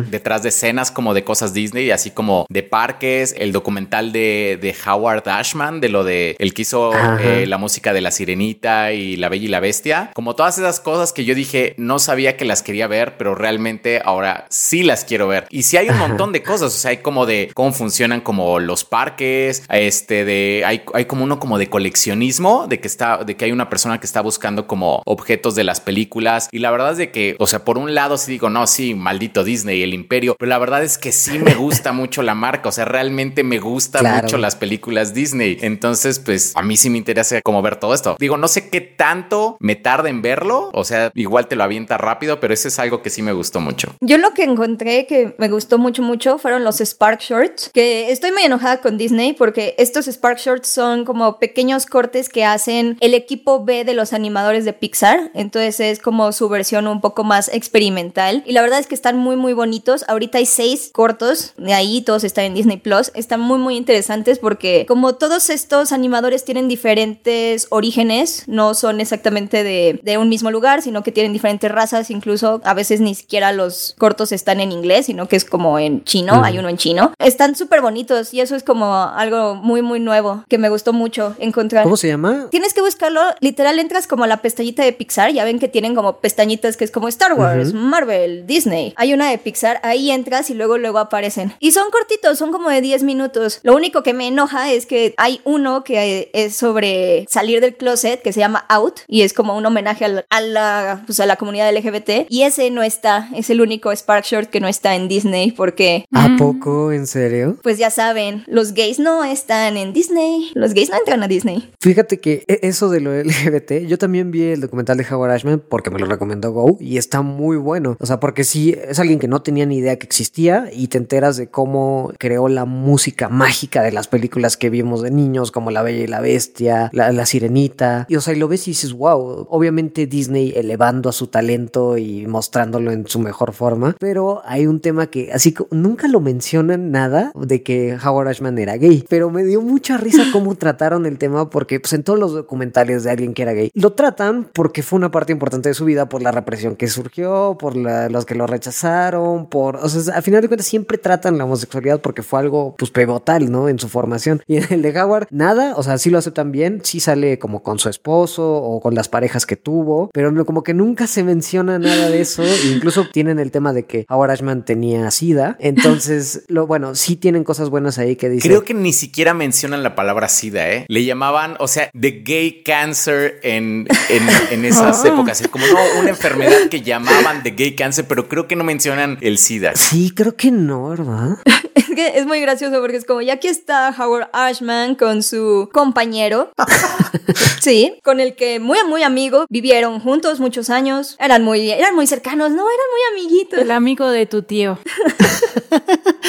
detrás de escenas como de cosas Disney, así como de parques, el documental de, de Howard Ashman, de lo de el que hizo eh, la música de La Sirenita y La Bella y la Bestia, como todas esas cosas que yo dije no sabía que las quería ver, pero realmente realmente ahora sí las quiero ver. Y sí hay un montón de cosas, o sea, hay como de cómo funcionan como los parques, este de hay, hay como uno como de coleccionismo, de que está de que hay una persona que está buscando como objetos de las películas y la verdad es de que, o sea, por un lado sí digo, no, sí, maldito Disney, el imperio, pero la verdad es que sí me gusta mucho la marca, o sea, realmente me gustan mucho las películas Disney. Entonces, pues a mí sí me interesa como ver todo esto. Digo, no sé qué tanto me tarda en verlo, o sea, igual te lo avienta rápido, pero eso es algo que sí me gustó mucho. Yo lo que encontré que me gustó mucho, mucho fueron los Spark Shorts, que estoy muy enojada con Disney porque estos Spark Shorts son como pequeños cortes que hacen el equipo B de los animadores de Pixar, entonces es como su versión un poco más experimental. Y la verdad es que están muy muy bonitos. Ahorita hay seis cortos, de ahí todos están en Disney Plus, están muy muy interesantes porque como todos estos animadores tienen diferentes orígenes, no son exactamente de, de un mismo lugar, sino que tienen diferentes razas, incluso a veces ni siquiera los cortos están en inglés, sino que es como en chino, hay uno en chino. Están súper bonitos y eso es como algo muy muy nuevo que me gustó mucho encontrar. ¿Cómo se llama? Tienes que buscarlo, literal entras como a la pestañita de Pixar, ya ven que tienen como pestañitas que es como Star Wars, Marvel, Disney. Hay una de Pixar, ahí entras y luego luego aparecen. Y son cortitos, son como de 10 minutos. Lo único que me enoja es que hay uno que es sobre salir del closet que se llama Out y es como un homenaje a la, a la, pues a la comunidad LGBT y ese no está, es el único Spark Short que no está en Disney porque ¿A poco? ¿En serio? pues ya saben, los gays no están en Disney, los gays no entran a Disney. Fíjate que e- eso de lo LGBT, yo también vi el documental de Howard Ashman porque me lo recomendó Go y está muy bueno. O sea, porque sí, es alguien que no tenía ni idea que existía y te enteras de cómo creó la música mágica de las películas que vimos de niños, como La Bella y la Bestia, La, la Sirenita. Y o sea, y lo ves y dices, wow, obviamente Disney elevando a su talento y mostrándolo en su mejor forma, pero hay un tema que así nunca lo mencionan nada de que Howard Ashman era gay, pero me dio mucha risa cómo trataron el tema porque pues en todos los documentales de alguien que era gay lo tratan porque fue una parte importante de su vida por la represión que surgió, por la- los que lo rechazaron, por, o sea, al final de cuentas siempre tratan la homosexualidad porque fue algo pues pivotal, ¿no? En su formación. Y en el de Howard, nada, o sea, sí lo aceptan bien, sí sale como con su esposo o con las parejas que tuvo, pero como que nunca se menciona nada de eso, e incluso tienen el tema de que Howard Ashman tenía sida, entonces, lo bueno, sí tienen cosas buenas ahí que dicen. Creo que ni siquiera mencionan la palabra SIDA, ¿eh? Le llamaban, o sea, the gay cancer en, en, en esas épocas. Es como, no, una enfermedad que llamaban the gay cancer, pero creo que no mencionan el SIDA. Sí, creo que no, ¿verdad? Es que es muy gracioso porque es como, ya aquí está Howard Ashman con su compañero. sí, con el que muy, muy amigo, vivieron juntos muchos años, eran muy, eran muy cercanos, no, eran muy amiguitos. El amigo de tu tío.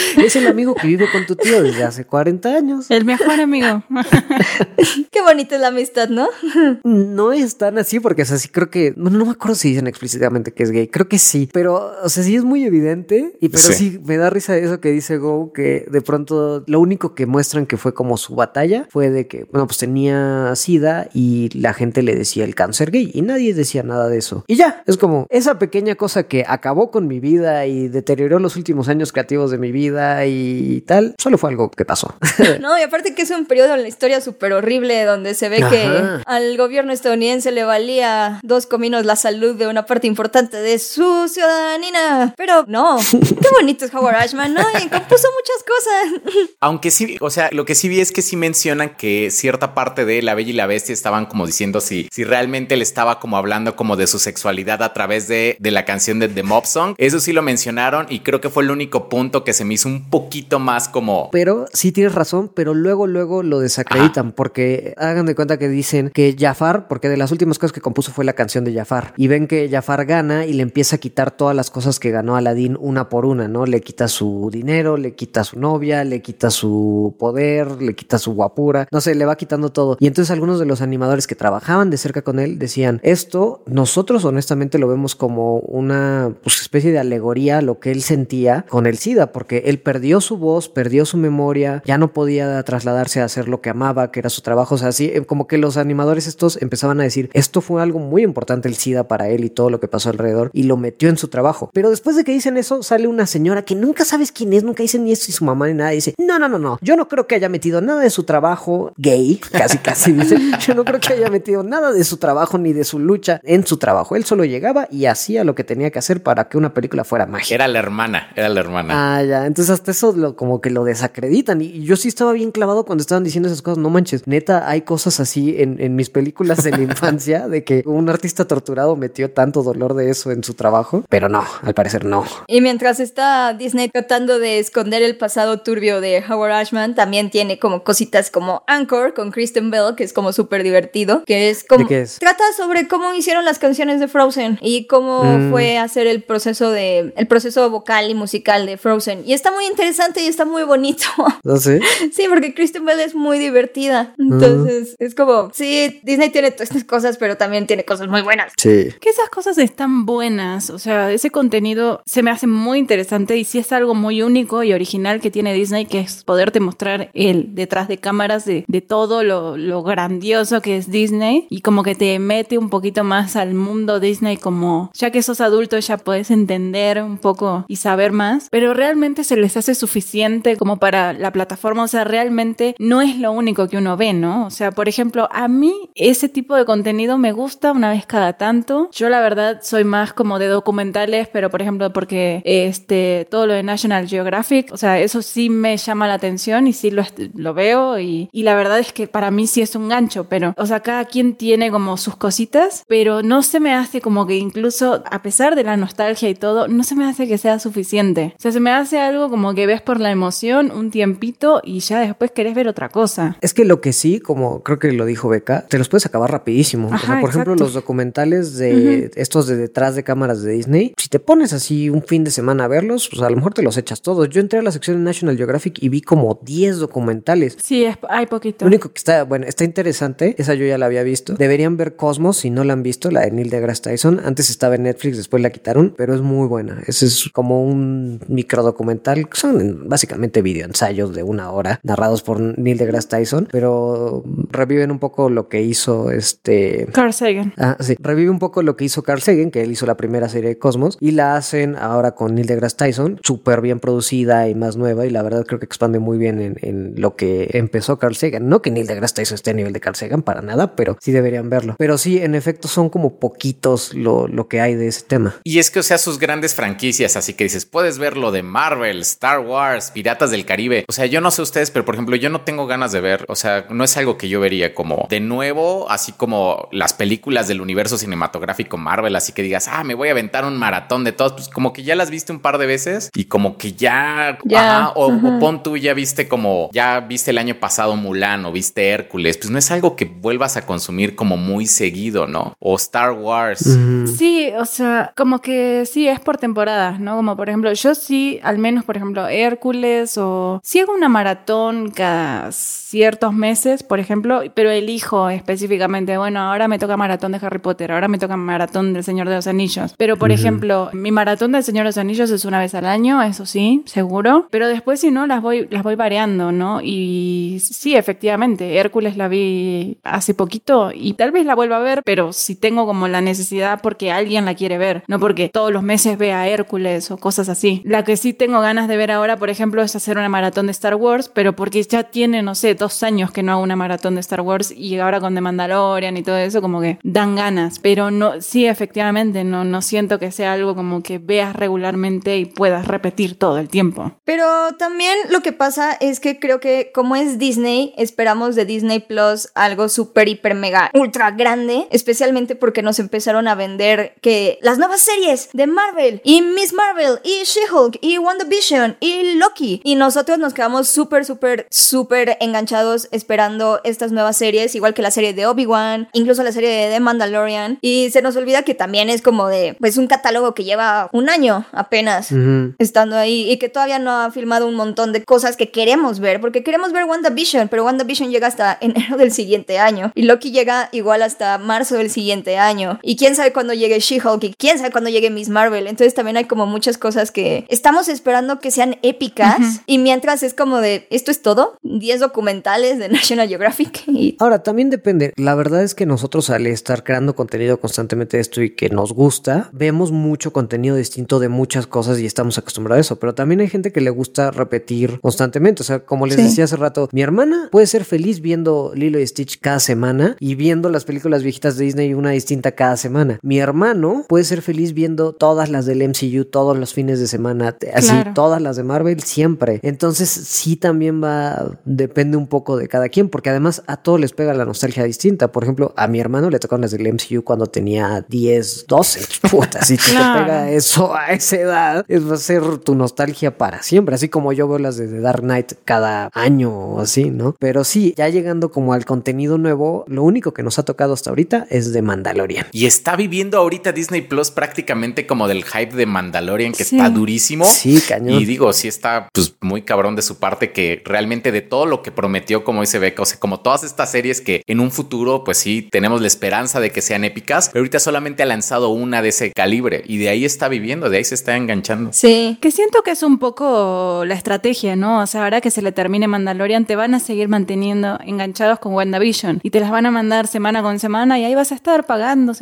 Es el amigo que vive con tu tío desde hace 40 años. El mejor amigo. Qué bonita es la amistad, ¿no? No es tan así porque, o sea, sí creo que, bueno, no me acuerdo si dicen explícitamente que es gay, creo que sí, pero, o sea, sí es muy evidente y pero Sí. sí, me da risa eso que dice Go, que de pronto lo único que muestran que fue como su batalla fue de que, bueno, pues tenía sida y la gente le decía el cáncer gay y nadie decía nada de eso. Y ya, es como esa pequeña cosa que acabó con mi vida y deterioró los últimos años creativos de mi vida y tal, solo fue algo que pasó. No, y aparte que es un periodo en la historia súper horrible donde se ve que al gobierno estadounidense le valía dos cominos la salud de una parte importante de su ciudadanía. Pero no, qué bonito es Howard Ashman, ¿no? Y compuso muchas cosas. Aunque sí, o sea, lo que sí vi es que sí mencionan que cierta parte de La Bella y la Bestia estaban como diciendo si, si realmente le estaba como hablando como de su sexualidad a través de, de la canción de The Mob Song. Eso sí lo mencionaron y creo que fue el único punto que se me hizo un poquito más como... Pero sí tienes razón, pero luego, luego lo desacreditan porque hagan de cuenta que dicen que Jafar, porque de las últimas cosas que compuso fue la canción de Jafar, y ven que Jafar gana y le empieza a quitar todas las cosas que ganó Aladdin una por una, ¿no? Le quita su dinero, le quita su novia, le quita su poder, le quita su guapura, no sé, le va quitando todo. Y entonces algunos de los animadores que trabajaban de cerca con él decían, esto nosotros honestamente lo vemos como una pues, especie de alegoría a lo que él sentía con el SIDA, porque él perdió su voz, perdió su memoria, ya no podía trasladarse a hacer lo que amaba, que era su trabajo. O sea, así eh, como que los animadores estos empezaban a decir, esto fue algo muy importante el SIDA para él y todo lo que pasó alrededor, y lo metió en su trabajo. Pero después de que dicen eso, sale una señora que nunca sabes quién es, nunca dicen ni es su mamá ni nada, y dice, no, no, no, no, yo no creo que haya metido nada de su trabajo gay, casi, casi dice, yo no creo que haya metido nada de su trabajo ni de su lucha en su trabajo. Él solo llegaba y hacía lo que tenía que hacer para que una película fuera mágica. Era la hermana, era la hermana. Ah, ya. Entonces hasta eso lo, como que lo desacreditan. Y yo sí estaba bien clavado cuando estaban diciendo esas cosas. No manches, neta, hay cosas así en, en mis películas de la infancia de que un artista torturado metió tanto dolor de eso en su trabajo. Pero no, al parecer no. Y mientras está Disney tratando de esconder el pasado turbio de Howard Ashman, también tiene como cositas como Anchor con Kristen Bell, que es como súper divertido, que es como... ¿De qué es? Trata sobre cómo hicieron las canciones de Frozen y cómo Mm. fue hacer el proceso de el proceso vocal y musical de Frozen y está muy interesante y está muy bonito ¿No sé? sí porque Kristen Bell es muy divertida entonces es como sí Disney tiene todas estas cosas pero también tiene cosas muy buenas Sí. Que esas cosas están buenas, o sea, ese contenido se me hace muy interesante y sí es algo muy único y original que tiene Disney, que es poderte mostrar el detrás de cámaras de, de todo lo, lo grandioso que es Disney y como que te mete un poquito más al mundo Disney como ya que sos adulto ya puedes entender un poco y saber más, pero realmente se les hace suficiente como para la plataforma, o sea, realmente no es lo único que uno ve, ¿no? O sea, por ejemplo, a mí ese tipo de contenido me gusta una vez cada tanto. Yo la verdad soy más como de documentales, pero por ejemplo porque este todo lo de National Geographic, o sea, eso sí me llama la atención y sí lo, lo veo y, y la verdad es que para mí sí es un gancho, pero o sea, cada quien tiene como sus cositas, pero no se me hace como que incluso a pesar de la nostalgia y todo, no se me hace que sea suficiente. O sea, se me hace algo como que ves por la emoción un tiempito y ya después querés ver otra cosa. Es que lo que sí, como creo que lo dijo Beca, te los puedes acabar rapidísimo. o sea, Ajá, por ejemplo, los documentales de estos de detrás de cámaras de Disney, si te pones así un fin de semana a verlos, pues a lo mejor te los echas todos. Yo entré a la sección de National Geographic y vi como 10 documentales. Sí, es, hay poquito. Lo único que está, bueno, está interesante, esa yo ya la había visto. Deberían ver Cosmos si no la han visto, la de Neil deGrasse Tyson. Antes estaba en Netflix, después la quitaron, pero es muy buena. Ese es como un microdocumental, son básicamente videoensayos de una hora narrados por Neil deGrasse Tyson, pero reviven un poco lo que hizo este Carl Sagan. Ah, sí. Revive un poco lo que hizo Carl Sagan, que él hizo la primera serie de Cosmos, y la hacen ahora con Neil deGrasse Tyson, súper bien producida y más nueva, y la verdad creo que expande muy bien en, en lo que empezó Carl Sagan. No que Neil deGrasse Tyson esté a nivel de Carl Sagan, para nada, pero sí deberían verlo. Pero sí, en efecto, son como poquitos lo, lo que hay de ese tema. Y es que, o sea, sus grandes franquicias, así que dices, puedes ver lo de Marvel, Star Wars, Piratas del Caribe. O sea, yo no sé ustedes, pero por ejemplo, yo no tengo ganas de ver, o sea, no es algo que yo vería como de nuevo, así como las películas del universo cinematográfico Marvel, así que digas, ah, me voy a aventar un maratón de todos, pues como que ya las viste un par de veces y como que ya, Ya, ajá, o, o ajá. pon tú ya viste como, ya viste el año pasado Mulan o viste Hércules, pues no es algo que vuelvas a consumir como muy seguido, ¿no? O Star Wars. Sí, o sea, como que sí, es por temporadas, ¿no? Como por ejemplo, yo sí, al menos por ejemplo, Hércules o sí hago una maratón cada ciertos meses, por ejemplo, pero elijo específicamente, bueno, ahora me toca maratón de Harry Potter, ahora me toca maratón del Señor de los Anillos. Pero por ejemplo, mi maratón del Señor de los Anillos es una vez al año, eso sí, seguro. Pero después si no, las voy, las voy variando, ¿no? Y sí, efectivamente, Hércules la vi hace poquito y tal vez la vuelva a ver, pero si tengo como la necesidad porque alguien la quiere ver, no porque todos los meses vea Hércules o cosas así. La que sí tengo ganas de ver ahora, por ejemplo, es hacer una maratón de Star Wars, pero porque ya tiene, no sé, dos años que no hago una maratón de Star Wars y ahora con The Mandalorian y todo eso, como que dan ganas. Pero no, sí, efectivamente, no, no siento que sea algo como que veas regularmente y puedas repetir todo el tiempo. Pero también lo que pasa es que creo que como es Disney, esperamos de Disney Plus algo súper, hiper, mega, ultra grande, especialmente porque nos empezaron a vender que las nuevas series de Marvel y Miss Marvel y She-Hulk y WandaVision y Loki. Y nosotros nos quedamos súper, súper, súper enganchados esperando estas nuevas series, igual que la serie de Obi-Wan, incluso la serie de The Mandalorian. Y se nos olvida que también es como de, pues un catálogo que lleva un año apenas estando ahí y que todavía no ha filmado un montón de cosas que queremos ver, porque queremos ver WandaVision, pero WandaVision llega hasta enero del siguiente año y Loki llega igual hasta marzo del siguiente año y quién sabe cuándo llegue She-Hulk y quién sabe cuándo llegue Miss Marvel, entonces también hay como muchas cosas que estamos esperando que sean épicas y mientras es como de, ¿esto es todo? 10 documentales de National Geographic. Y... Ahora, también depende. La verdad es que nosotros al estar creando contenido constantemente de esto y que nos gusta, vemos mucho contenido distinto de muchas cosas y estamos acostumbrados a eso. Pero también hay gente que le gusta repetir constantemente. O sea, como les decía hace rato, mi hermana puede ser feliz viendo Lilo y Stitch cada semana y viendo las películas viejitas de Disney una distinta cada semana. Mi hermano puede ser feliz viendo todas las del MCU todos los fines de semana, así todas las de Marvel siempre. Entonces sí también va, depende un poco de cada quien, porque además a todos les pega la nostalgia distinta. Por ejemplo, a mi hermano le tocaron las del MCU cuando tenía 10, 12. Puta, si te pega eso a esa edad, es, va a ser tu nostalgia para siempre. Así como yo veo las de The Dark Knight cada año o así, ¿no? Pero sí, ya llegando como al contenido nuevo, lo único que nos ha tocado hasta ahorita es de Mandalorian. Y está viviendo ahorita Disney Plus prácticamente como del hype de Mandalorian, que está durísimo. Sí, cañón. Y digo, sí está pues muy cabrón de su parte que realmente de todo lo que prometió, como dice Beca, o sea, como todas estas series que en un futuro, pues sí, tenemos la esperanza de que sean épicas, pero ahorita solamente ha lanzado una de ese calibre y de ahí está viviendo, de ahí se está enganchando. Sí. Que siento que es un poco la estrategia, ¿no? O sea, ahora que se le termine Mandalorian, te van a seguir manteniendo enganchados con WandaVision y te las van a mandar semana con semana y ahí vas a estar pagando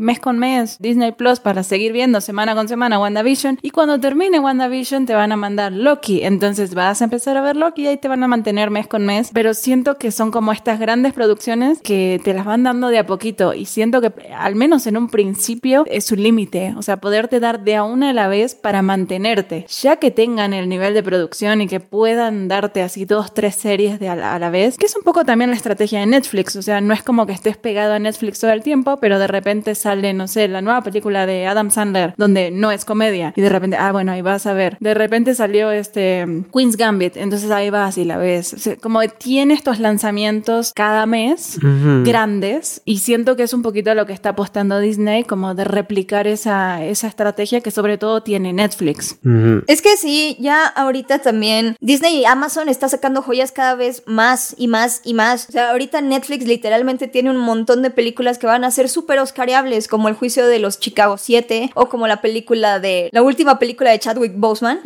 mes con mes Disney Plus para seguir viendo semana con semana WandaVision y cuando termine WandaVision te van a mandar Loki, entonces vas a empezar a ver Loki y ahí te van a mantener mes con mes, pero siento que son como estas grandes producciones que te las van dando de a poquito. Y siento que al menos en un principio es un límite, o sea, poderte dar de a una a la vez para mantenerte, ya que tengan el nivel de producción y que puedan darte así dos, tres series de a la, a la vez, que es un poco también la estrategia de Netflix, o sea, no es como que estés pegado a Netflix todo el tiempo, pero de repente sale, no sé, la nueva película de Adam Sandler, donde no es comedia, y de repente, ah, bueno, ahí vas a ver. De repente salió este Queen's Gambit, entonces ahí vas y la ves. como tiene estos lanzamientos cada mes grandes, y siento que es un poquito lo que está apostando Disney, como de replicar esa, esa estrategia que sobre todo tiene Netflix. Es que sí, ya ahorita también Disney y Amazon está sacando joyas cada vez más y más y más. O sea, ahorita Netflix literalmente tiene un montón de películas que van a ser súper oscariables, como El juicio de los Chicago 7 o como la película de la última película de Chadwick Boseman.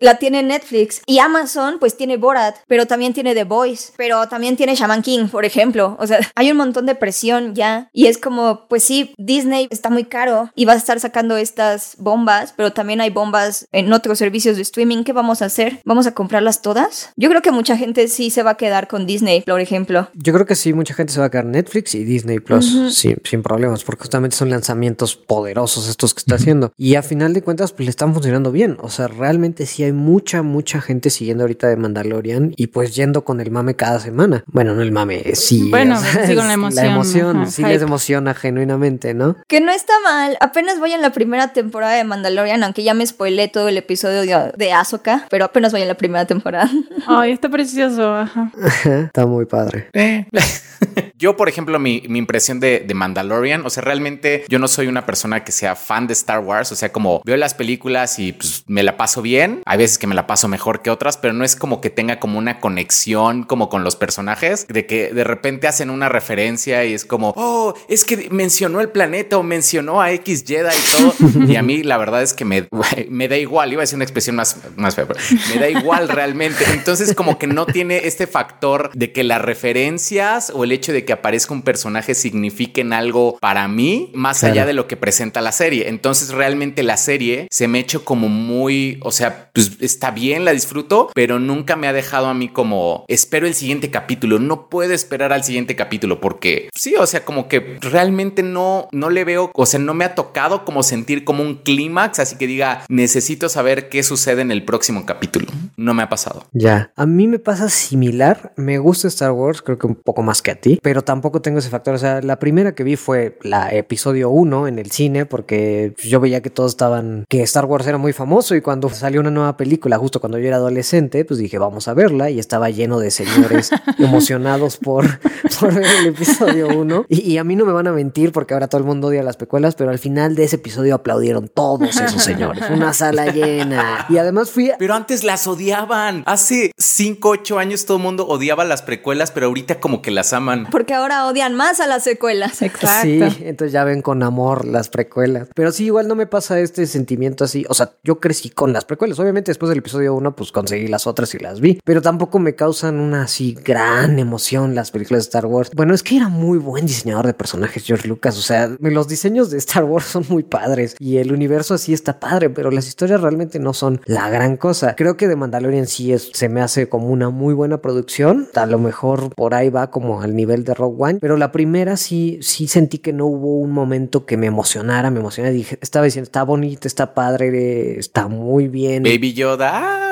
La tiene Netflix y Amazon pues tiene Borat, pero también tiene The Voice, pero también tiene Shaman King, por ejemplo. O sea, hay un montón de presión ya y es como, pues sí, Disney está muy caro y va a estar sacando estas bombas, pero también hay bombas en otros servicios de streaming. ¿Qué vamos a hacer? ¿Vamos a comprarlas todas? Yo creo que mucha gente sí se va a quedar con Disney, por ejemplo. Yo creo que sí, mucha gente se va a quedar Netflix y Disney Plus, sin problemas, porque justamente son lanzamientos poderosos estos que está haciendo. Y a final de cuentas, pues le están funcionando bien. O sea, realmente sí hay mucha, mucha gente siguiendo ahorita de Mandalorian y pues yendo con el mame cada semana. Bueno, no el mame, sí. Bueno, sí con la emoción. La emoción, sí les emociona genuinamente, ¿no? Que no está mal. Apenas voy en la primera temporada de Mandalorian, aunque ya me spoilé todo el episodio de, de Ahsoka, pero apenas voy en la primera temporada. Ay, está precioso. Ajá. está muy padre. Eh. Yo, por ejemplo, mi, impresión de, de, Mandalorian, o sea, realmente yo no soy una persona que sea fan de Star Wars, o sea, como veo las películas y pues me la paso bien, hay veces que me la paso mejor que otras, pero no es como que tenga como una conexión como con los personajes, de que de repente hacen una referencia y es como, oh, es que mencionó el planeta o mencionó a X Jedi y todo, y a mí la verdad es que me, me da igual, iba a decir una expresión más, más fea, me da igual realmente, entonces como que no tiene este factor de que las referencias o el hecho de que aparezca un personaje signifiquen algo para mí, más allá de lo que presenta la serie. Entonces realmente la serie se me ha hecho como muy, o sea, pues está bien, la disfruto, pero nunca me ha dejado a mí como, espero el siguiente capítulo, no puedo esperar al siguiente capítulo porque sí, o sea, como que realmente no, no le veo, o sea, no me ha tocado como sentir como un clímax, así que diga, necesito saber qué sucede en el próximo capítulo. No me ha pasado. Ya, a mí me pasa similar, me gusta Star Wars, creo que un poco más que a ti, pero tampoco tengo ese factor. O sea, la primera que vi fue la episodio 1 en el cine, porque yo veía que todos estaban, que Star Wars era muy famoso y cuando salió una nueva película, justo cuando yo era adolescente, pues dije, vamos a verla y estaba lleno de señores emocionados por, por ver el episodio 1. Y, y, a mí no me van a mentir porque ahora todo el mundo odia las pecuelas, pero al final de ese episodio aplaudieron todos esos señores. Una sala llena. Y además fui... Pero antes las odiaban. Hace 5, 8 años todo el mundo odiaba las precuelas, pero ahorita como que las aman. Porque porque ahora odian más a las secuelas. Exacto. Sí, entonces ya ven con amor las precuelas. Pero sí, igual no me pasa este sentimiento así. O sea, yo crecí con las precuelas. Obviamente después del episodio 1, pues conseguí las otras y las vi. Pero tampoco me causan una así gran emoción las películas de Star Wars. Bueno, es que era muy buen diseñador de personajes George Lucas. O sea, los diseños de Star Wars son muy padres y el universo así está padre, pero las historias realmente no son la gran cosa. Creo que The Mandalorian sí es, se me hace como una muy buena producción. A lo mejor por ahí va como al nivel de One, pero la primera sí, sí sentí que no hubo un momento que me emocionara, me emocionara. Dije, estaba diciendo, está bonita, está padre, está muy bien. Baby Yoda.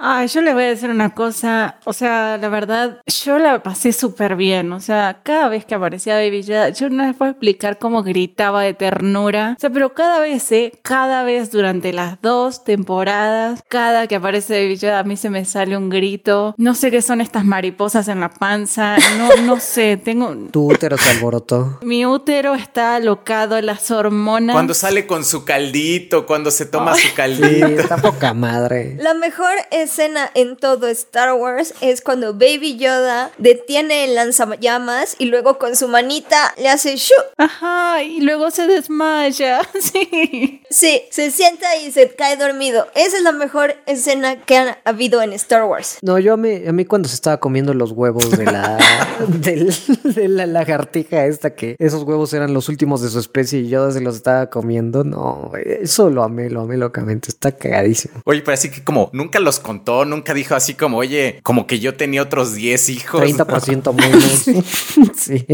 ¡Ah! Ay, yo les voy a decir una cosa, o sea, la verdad, yo la pasé súper bien, o sea, cada vez que aparecía Baby Yoda, yo no les puedo explicar cómo gritaba de ternura, o sea, pero cada vez, ¿eh? Cada vez durante las dos temporadas, cada que aparece Baby Yoda, a mí se me sale un grito, no sé qué son estas mariposas en la panza, no, no sé, tengo... Tu útero se alborotó. Mi útero está alocado, las hormonas... Cuando sale con su caldito, cuando se toma su Sí, caldito. está poca madre. La mejor escena en todo Star Wars es cuando Baby Yoda detiene el lanzallamas y luego con su manita le hace shu. Ajá, y luego se desmaya, sí. Sí, se sienta y se cae dormido. Esa es la mejor escena que ha habido en Star Wars. No, yo a mí, a mí cuando se estaba comiendo los huevos de la, del- de la lagartija esta, que esos huevos eran los últimos de su especie y yo se los estaba comiendo, no, eso lo amé, lo amé locamente, está cagadísimo. Oye, pero así que como nunca los contó, nunca dijo así como, oye, como que yo tenía otros 10 hijos. ¿no? 30% menos. sí.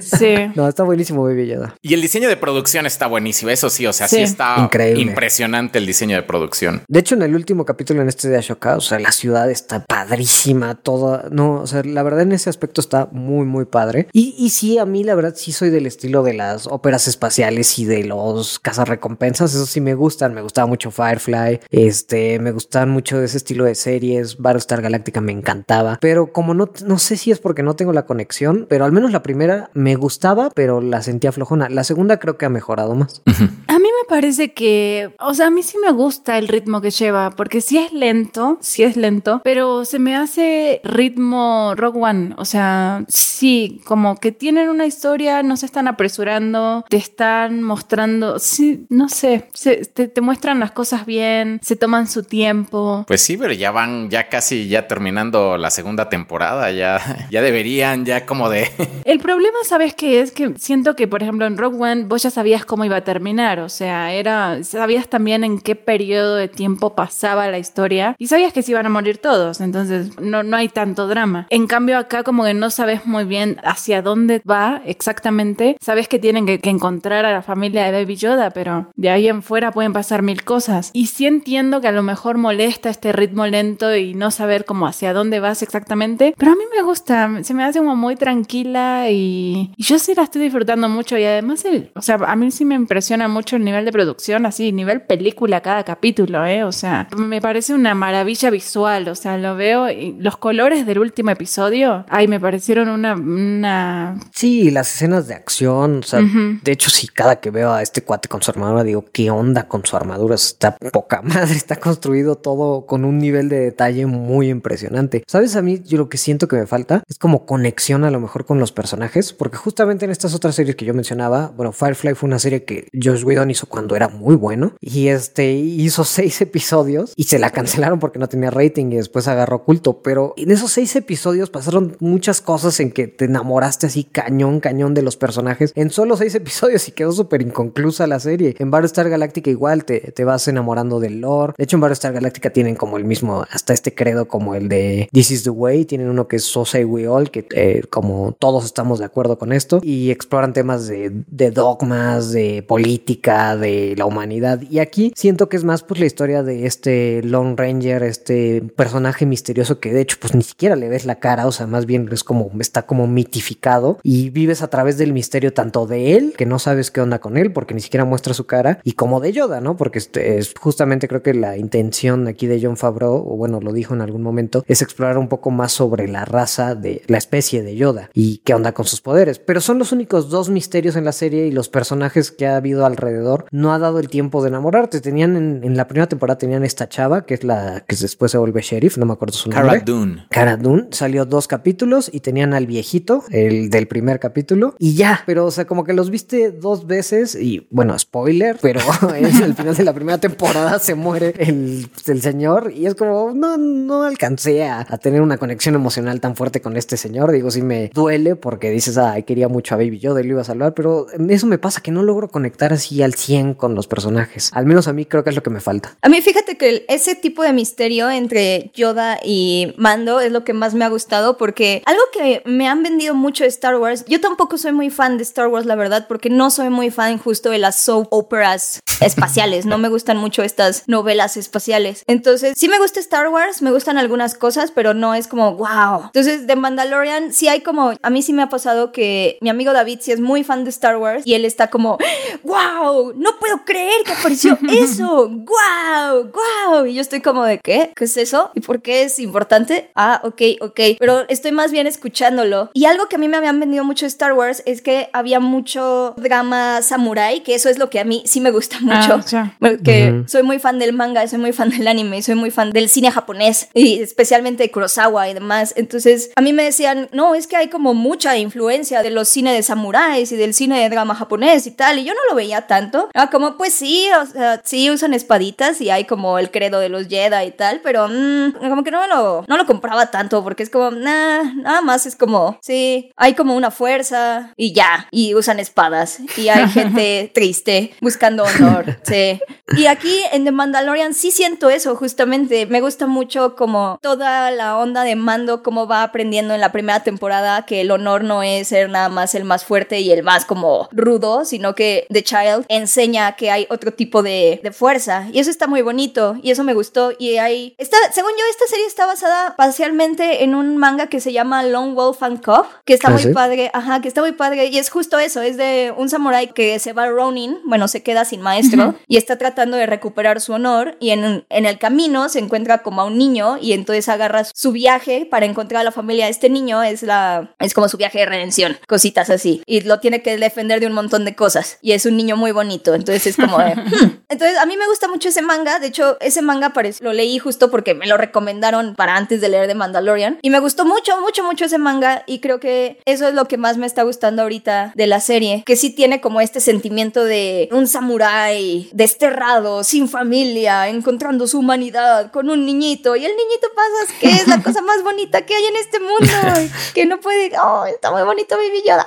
Sí. No, está buenísimo, Baby Yoda. Y el diseño de producción está buenísimo, eso sí, o sea, sí, Sí. está Increíble. impresionante el diseño de producción. De hecho, en el último capítulo en este de Ashoka, o sea, la ciudad está padrísima, toda, no, o sea, la verdad en ese aspecto está muy, muy padre. Y, y sí, a mí la verdad sí soy del estilo de las óperas espaciales y de los cazarrecompensas, eso sí me gustan, me gustaba mucho Firefly, este, me gustaban mucho ese estilo de series, Battlestar Galactica me encantaba, pero como no, no sé si es porque no tengo la conexión, pero al menos la primera me gustaba, pero la sentía flojona. La segunda creo que ha mejorado más. A mí me parece que, o sea, a mí sí me gusta el ritmo que lleva, porque sí es lento, sí es lento, pero se me hace ritmo Rogue One, o sea, sí, como que tienen una historia, no se están apresurando, te están mostrando, sí, no sé, se- te, te muestran las cosas bien, se toman su tiempo. Pues sí, pero ya van ya casi ya terminando la segunda temporada, ya, ya deberían ya como de... El problema, ¿sabes qué es? Que siento que, por ejemplo, en Rogue One vos ya sabías cómo iba a terminar, o sea, era, sabías también en qué periodo de tiempo pasaba la historia y sabías que se iban a morir todos, entonces no, no hay tanto drama. En cambio, acá como que no sabes muy bien hacia dónde va exactamente, sabes que tienen que, que encontrar a la familia de Baby Yoda, pero de ahí en fuera pueden pasar mil cosas. Y sí entiendo que a lo mejor molesta este ritmo lento y no saber cómo hacia dónde vas exactamente, pero a mí me gusta, se me hace como muy tranquila y, y yo sí la estoy disfrutando mucho y además, el, o sea, a mí sí me impresiona mucho el nivel de producción, así, nivel película cada capítulo, ¿eh? O sea, me parece una maravilla visual, o sea, lo veo y los colores del último episodio, ay, me parecieron una... una... Sí, las escenas de acción, o sea, de hecho, sí, cada que veo a este cuate con su armadura, digo, ¿qué onda con su armadura? Está poca madre, está construido todo con un nivel de detalle muy impresionante. ¿Sabes? A mí, yo lo que siento que me falta es como conexión a lo mejor con los personajes, porque justamente en estas otras series que yo mencionaba, bueno, Firefly fue una serie que Josh Whedon hizo cuando era muy bueno y este hizo seis episodios y se la cancelaron porque no tenía rating y después agarró culto, pero en esos seis episodios pasaron muchas cosas en que te enamoraste así cañón, cañón de los personajes en solo seis episodios y quedó súper inconclusa la serie. En Battlestar Galactica igual te, te vas enamorando del lore. De hecho, en Battlestar Galactica tienen como el mismo, hasta este credo como el de This is the Way. Tienen uno que es So Say We All, que eh, como todos estamos de acuerdo con esto. Y exploran temas de, de dogmas, de política, de la humanidad. Y aquí siento que es más pues la historia de este Lone Ranger, este personaje misterioso que de hecho pues ni siquiera le ves la cara, o sea, más bien es como, está como mitificado y vives a través del misterio tanto de él, que no sabes qué onda con él porque ni siquiera muestra su cara, y como de Yoda, ¿no? Porque este es justamente creo que la intención aquí aquí de John Favreau, o bueno, lo dijo en algún momento, es explorar un poco más sobre la raza de la especie de Yoda y qué onda con sus poderes. Pero son los únicos dos misterios en la serie y los personajes que ha habido alrededor no ha dado el tiempo de enamorarte. Tenían en, la primera temporada tenían esta chava que es la que después se vuelve sheriff, no me acuerdo su nombre. Cara Dune. Cara Dune salió dos capítulos y tenían al viejito, el del primer capítulo y ya. Pero o sea, como que los viste dos veces y bueno, spoiler, pero al final de la primera temporada se muere el, el señor y es como no no alcancé a, tener una conexión emocional tan fuerte con este señor. Digo, sí me duele porque dices, ay, quería mucho a Baby Yoda y lo iba a salvar, pero eso me pasa que no logro conectar así al 100 con los personajes. Al menos a mí creo que es lo que me falta. A mí fíjate que ese tipo de misterio entre Yoda y Mando es lo que más me ha gustado porque algo que me han vendido mucho de Star Wars, yo tampoco soy muy fan de Star Wars, la verdad, porque no soy muy fan justo de las soap operas espaciales, no me gustan mucho estas novelas espaciales. Entonces, sí me gusta Star Wars, me gustan algunas cosas, pero no es como wow. Entonces, de Mandalorian sí hay como, a mí sí me ha pasado que mi amigo David sí es muy fan de Star Wars y él está como, wow, no puedo creer que apareció eso, wow, wow. Y yo estoy como de, ¿qué? ¿Qué es eso? ¿Y por qué es importante? Ah, ok, ok. Pero estoy más bien escuchándolo. Y algo que a mí me habían vendido mucho Star Wars es que había mucho drama samurai, que eso es lo que a mí sí me gusta mucho. Ah, porque soy muy fan del manga, soy muy fan del anime, soy muy fan del cine japonés y especialmente de Kurosawa y demás. Entonces, a mí me decían, no, es que hay como mucha influencia de los cines de samuráis y del cine de drama japonés y tal. Y yo no lo veía tanto. Ah, como, pues sí, o sea, sí usan espaditas y hay como el credo de los Jedi y tal, pero mmm, como que no lo, no lo compraba tanto porque es como, nah, nada más es como, sí, hay como una fuerza y ya, y usan espadas y hay gente triste buscando honor, sí. Y aquí en The Mandalorian sí siento eso, justamente. Me gusta mucho como toda la onda de mando, cómo va aprendiendo en la primera temporada que el honor no es ser nada más el más fuerte y el más como rudo, sino que The Child enseña que hay otro tipo de, de fuerza. Y eso está muy bonito y eso me gustó. Y hay, está, según yo, esta serie está basada parcialmente en un manga que se llama Lone Wolf and Cub, que está ¿Ah, muy padre, ajá, que está muy padre. Y es justo eso, es de un samurái que se va a Ronin, bueno, se queda sin maestro y está tratando tratando de recuperar su honor y en, en el camino se encuentra como a un niño y entonces agarra su viaje para encontrar a la familia de este niño, es, la, es como su viaje de redención, cositas así. Y lo tiene que defender de un montón de cosas. Y es un niño muy bonito, entonces es como de... Hmm". Entonces a mí me gusta mucho ese manga, de hecho ese manga lo leí justo porque me lo recomendaron para antes de leer de Mandalorian. Y me gustó mucho, mucho, mucho ese manga y creo que eso es lo que más me está gustando ahorita de la serie, que sí tiene como este sentimiento de un samurái desterrado sin familia, encontrando su humanidad con un niñito. Y el niñito pasa que es la cosa más bonita que hay en este mundo. Que no puede. Oh, está muy bonito mi Yoda.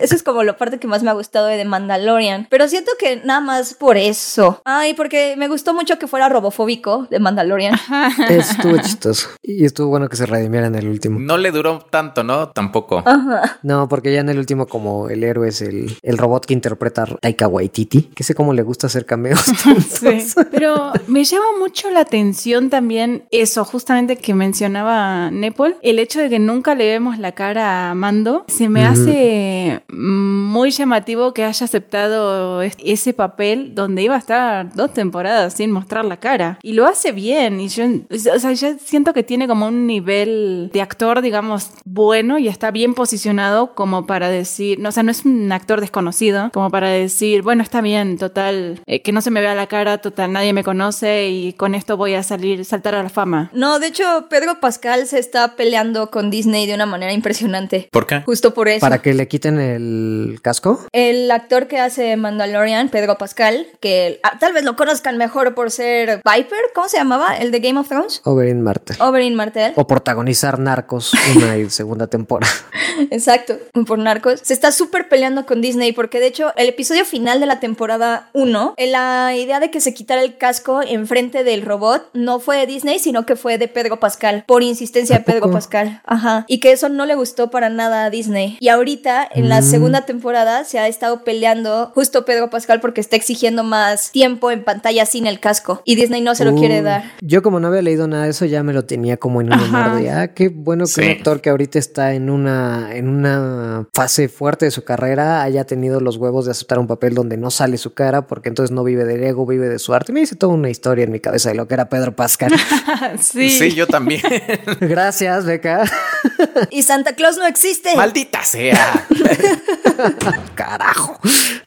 Eso es como la parte que más me ha gustado de The Mandalorian. Pero siento que nada más por eso. Ay, porque me gustó mucho que fuera robofóbico de Mandalorian. Estuvo chistoso. Y estuvo bueno que se redimiera en el último. No le duró tanto, ¿no? Tampoco. Ajá. No, porque ya en el último, como el héroe es el, el robot que interpreta Taika Waititi, que sé cómo le gusta hacer cameos. sí. Pero me llama mucho la atención también eso, justamente que mencionaba Nepal, el hecho de que nunca le vemos la cara a Mando. Se me hace muy llamativo que haya aceptado ese papel donde iba a estar dos temporadas sin mostrar la cara. Y lo hace bien. Y yo, o sea, yo siento que tiene como un nivel de actor, digamos, bueno y está bien posicionado como para decir, no, o sea, no es un actor desconocido, como para decir, bueno, está bien, total, eh, que no se me vea la cara, total, nadie me conoce y con esto voy a salir, saltar a la fama. No, de hecho, Pedro Pascal se está peleando con Disney de una manera impresionante. ¿Por qué? Justo por eso. Para que le quiten el casco. El actor que hace Mandalorian, Pedro Pascal, que ah, tal vez lo conozcan mejor por ser Viper, ¿cómo se llamaba? El de Game of Thrones. Oberyn Martell. Oberyn Martell. O protagonizar Narcos una y segunda temporada. Exacto, por Narcos. Se está súper peleando con Disney porque de hecho el episodio final de la temporada 1, la idea de que se quitara el casco enfrente del robot no fue de Disney, sino que fue de Pedro Pascal, por insistencia de Pedro Pascal. Ajá. Y que eso no le gustó para nada a Disney. Y ahorita, en la mm. segunda temporada, se ha estado peleando justo Pedro Pascal porque está exigiendo más tiempo en pantalla sin el casco. Y Disney no se lo quiere dar. Yo como no había leído nada de eso, ya me lo tenía como en un de, ah, qué bueno que un actor que ahorita está en una una, en una fase fuerte de su carrera haya tenido los huevos de aceptar un papel donde no sale su cara, porque entonces no vive del ego, vive de su arte. Me hice toda una historia en mi cabeza de lo que era Pedro Pascal. sí. Sí, yo también. Gracias, Beca. Y Santa Claus no existe. Maldita sea. Carajo.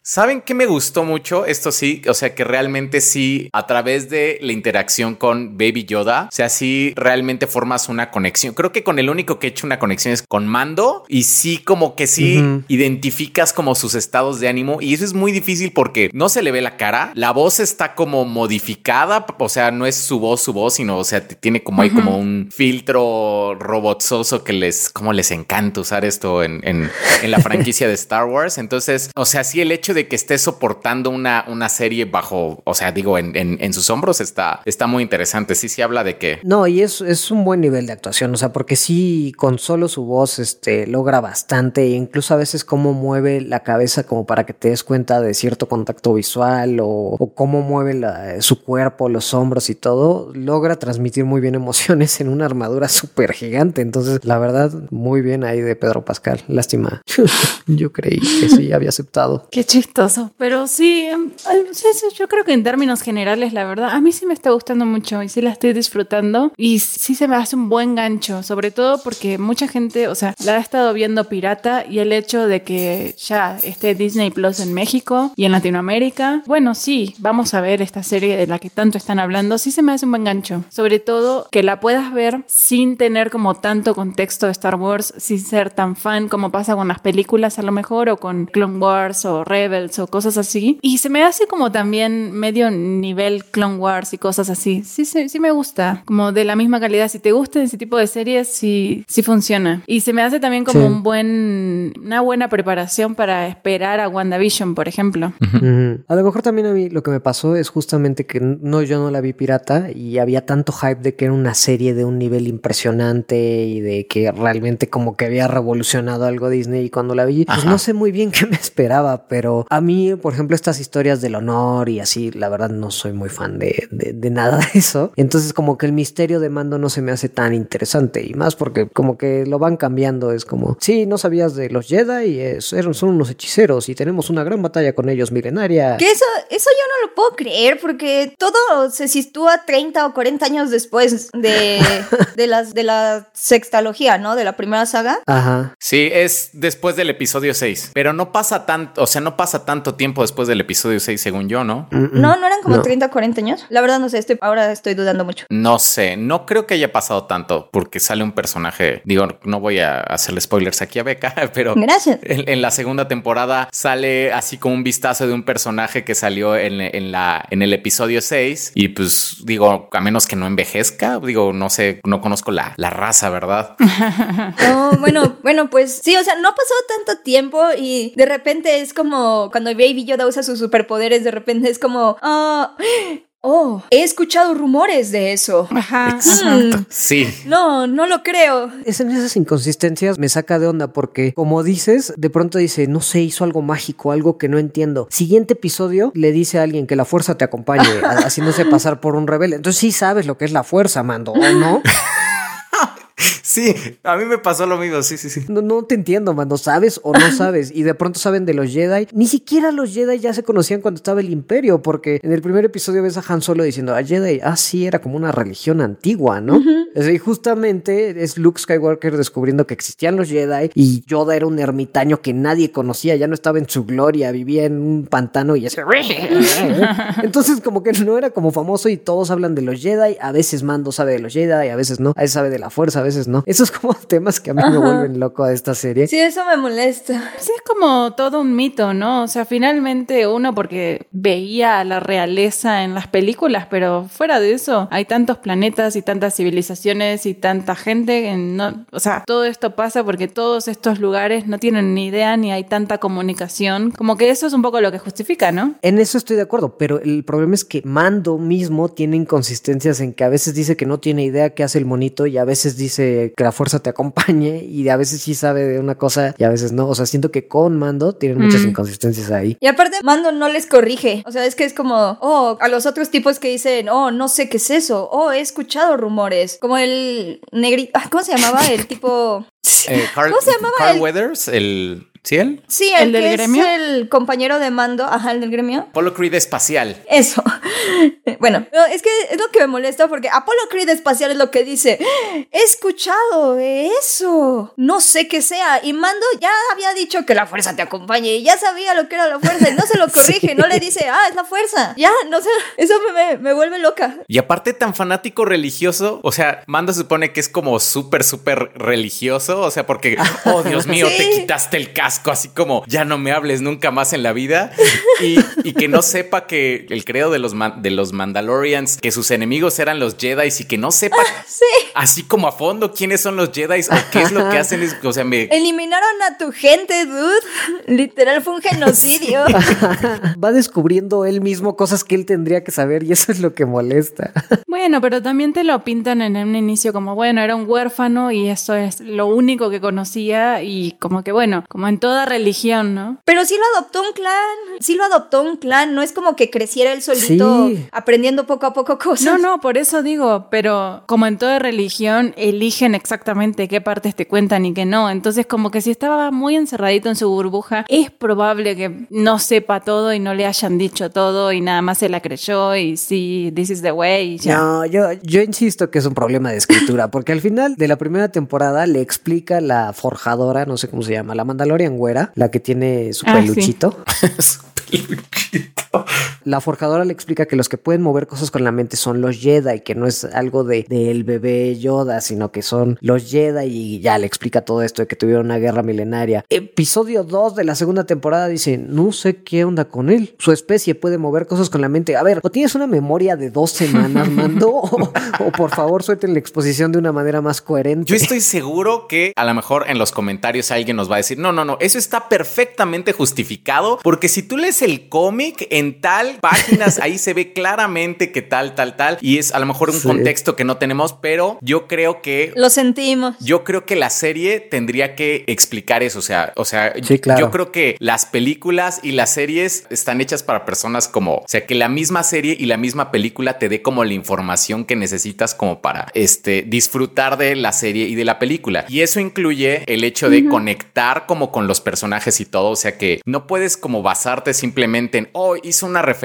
¿Saben qué me gustó mucho? Esto sí, o sea que realmente sí, a través de la interacción con Baby Yoda, o sea, sí realmente formas una conexión. Creo que con el único que he hecho una conexión es con Mando y sí como que sí identificas como sus estados de ánimo y eso es muy difícil porque no se le ve la cara, la voz está como modificada, o sea, no es su voz, su voz, sino, o sea, tiene como hay como un filtro robotzoso que les, como les encanta usar esto en, en, en la franquicia de Star Wars. Entonces, o sea, sí el hecho de que esté soportando una, una serie bajo, o sea, digo, en, en, en sus hombros está, está muy interesante. Sí, sí habla de que No, y es, es un buen nivel de actuación, o sea, porque sí, con solo su voz, este, logra bastante, e incluso a veces cómo mueve la cabeza como para que te des cuenta de cierto contacto visual o, o cómo mueve la- su cuerpo, los hombros y todo, logra transmitir muy bien emociones en una armadura súper gigante. Entonces, la verdad, muy bien ahí de Pedro Pascal. Lástima. Yo creí que sí había aceptado. Qué chistoso. Pero sí, em, yo creo que en términos generales, la verdad, a mí sí me está gustando mucho y sí la estoy disfrutando. Y sí se me hace un buen gancho, sobre todo porque mucha gente, o sea, la ha estado viendo pirata y el hecho de que ya esté Disney Plus en México y en Latinoamérica, bueno, sí, vamos a ver esta serie de la que tanto están hablando, sí se me hace un buen gancho. Sobre todo que la puedas ver sin tener como tanto contexto de Star Wars, sin ser tan fan como pasa con las películas a lo mejor o con Clone Wars o Rebels o cosas así. Y se me hace como también medio nivel Clone Wars y cosas así. Sí, sí, sí me gusta. Como de la misma calidad. Si te gusta ese tipo de series, sí, sí funciona. Y se me hace también como Sí. un buen, una buena preparación para esperar a WandaVision, por ejemplo. A lo mejor también a mí lo que me pasó es justamente que no, yo no la vi pirata y había tanto hype de que era una serie de un nivel impresionante y de que realmente como que había revolucionado algo Disney y cuando la vi, pues Ajá. no sé muy bien qué me esperaba, pero a mí, por ejemplo, estas historias del honor y así, la verdad no soy muy fan de, de, de nada de eso. Entonces como que el misterio de mando no se me hace tan interesante y más porque como que lo van cambiando, es como, sí, no sabías de los Jedi y es- son unos hechiceros y tenemos una gran batalla con ellos milenaria. Que eso, eso yo no lo puedo creer porque todo se sitúa 30 o 40 años después de, de, las, de la sextalogía, ¿no? De la primera saga. Ajá. Sí, es después del episodio 6, pero no pasa tanto, o sea, no pasa tanto tiempo después del episodio 6, según yo, ¿no? Mm, mm. No, no eran como No. 30 o 40 años. La verdad no sé, estoy, ahora estoy dudando mucho. No sé, no creo que haya pasado tanto porque sale un personaje, digo, no voy a hacerle spoilers aquí a Beca, pero Gracias. en, en la segunda temporada sale así como un vistazo de un personaje que salió en, en la, en el episodio 6 y pues digo, a menos que no envejezca, digo, no sé, no conozco la, la raza, ¿verdad? No, bueno, bueno, pues sí, o sea, no pasó tanto tiempo y de repente es como cuando Baby Yoda usa sus superpoderes, de repente es como, ah, oh, he escuchado rumores de eso. Ajá. Exacto. Mm. Sí. No, no lo creo. Es en esas inconsistencias me saca de onda porque, como dices, de pronto dice, no sé, hizo algo mágico, algo que no entiendo. Siguiente episodio le dice a alguien que la fuerza te acompañe, haciéndose pasar por un rebelde. Entonces sí sabes lo que es la fuerza, Mando, ¿o no? Sí, a mí me pasó lo mismo, sí, sí, sí. No, no te entiendo, Mando, ¿sabes o no sabes? Y de pronto saben de los Jedi. Ni siquiera los Jedi ya se conocían cuando estaba el Imperio, porque en el primer episodio ves a Han Solo diciendo, a Jedi, ah, sí, era como una religión antigua, ¿no? Y justamente es Luke Skywalker descubriendo que existían los Jedi y Yoda era un ermitaño que nadie conocía, ya no estaba en su gloria, vivía en un pantano y así. Entonces, como que no era como famoso y todos hablan de los Jedi. A veces Mando sabe de los Jedi, a veces no. A veces sabe de la fuerza, a veces no. Esos como temas que a mí me vuelven loco a esta serie. Sí, eso me molesta. Sí, es como todo un mito, ¿no? O sea, finalmente uno porque veía a la realeza en las películas, pero fuera de eso, hay tantos planetas y tantas civilizaciones y tanta gente. que no, o sea, todo esto pasa porque todos estos lugares no tienen ni idea ni hay tanta comunicación. Como que eso es un poco lo que justifica, ¿no? En eso estoy de acuerdo, pero el problema es que Mando mismo tiene inconsistencias en que a veces dice que no tiene idea qué hace el monito y a veces dice que la fuerza te acompañe y a veces sí sabe de una cosa y a veces no. O sea, siento que con Mando tienen muchas Mm. inconsistencias ahí. Y aparte, Mando no les corrige. O sea, es que es como, oh, a los otros tipos que dicen, oh, no sé qué es eso. Oh, he escuchado rumores. Como el negrito, ah, ¿cómo se llamaba? El tipo... Eh, Carl- ¿Cómo se llamaba Carl el- Weathers, el... ¿Sí él? Sí, el, ¿El del que gremio? es el compañero de mando, ajá, el del gremio. Apollo Creed espacial. Eso. Bueno, no, es que es lo que me molesta porque Apolo Creed espacial es lo que dice. He escuchado eso. No sé qué sea. Y Mando ya había dicho que la fuerza te acompañe y ya sabía lo que era la fuerza y no se lo corrige, no le dice, ah, es la fuerza. Ya, no sé. Eso me, me, me vuelve loca. Y aparte tan fanático religioso, o sea, Mando se supone que es como súper, súper religioso, o sea, porque, oh Dios mío, Sí. te quitaste el así como, ya no me hables nunca más en la vida, y, y que no sepa que el credo de los, de los Mandalorians, que sus enemigos eran los Jedi, y que no sepa Sí. así como a fondo quiénes son los Jedi o qué es lo que hacen, es, o sea, me... Eliminaron a tu gente, dude. Literal fue un genocidio. Va descubriendo él mismo cosas que él tendría que saber y eso es lo que molesta. Bueno, pero también te lo pintan en un inicio como, bueno, era un huérfano y eso es lo único que conocía y como que, bueno, como en toda religión, ¿no? Pero sí lo adoptó un clan. Sí lo adoptó un clan. No es como que creciera él solito Sí. aprendiendo poco a poco cosas. No, no, por eso digo, pero como en toda religión, eligen exactamente qué partes te cuentan y qué no. Entonces, como que si estaba muy encerradito en su burbuja, es probable que no sepa todo y no le hayan dicho todo y nada más se la creyó y sí, this is the way y ya. No, yo, yo insisto que es un problema de escritura, porque al final de la primera temporada le explica la forjadora, no sé cómo se llama, la Mandalorian güera, la que tiene su Ah, sí. ってた。La forjadora le explica que los que pueden mover cosas con la mente son los Jedi, que no es algo de del bebé Yoda, sino que son los Jedi y ya le explica todo esto de que tuvieron una guerra milenaria. Episodio 2 de la segunda temporada dice, no sé qué onda con él. Su especie puede mover cosas con la mente. A ver, o tienes una memoria de dos semanas, mando, o, por favor suelten la exposición de una manera más coherente. Yo estoy seguro que a lo mejor en los comentarios alguien nos va a decir, no, no, no, eso está perfectamente justificado porque si tú lees el cómic en tal páginas, ahí se ve claramente que tal, tal, tal, y es a lo mejor un Sí. contexto que no tenemos, pero yo creo que... Lo sentimos. Yo creo que la serie tendría que explicar eso, o sea, o sea, Sí, claro. yo creo que las películas y las series están hechas para personas como, o sea, que la misma serie y la misma película te dé como la información que necesitas como para este disfrutar de la serie y de la película. Y eso incluye el hecho de conectar como con los personajes y todo, o sea, que no puedes como basarte simplemente en, oh, hizo una referencia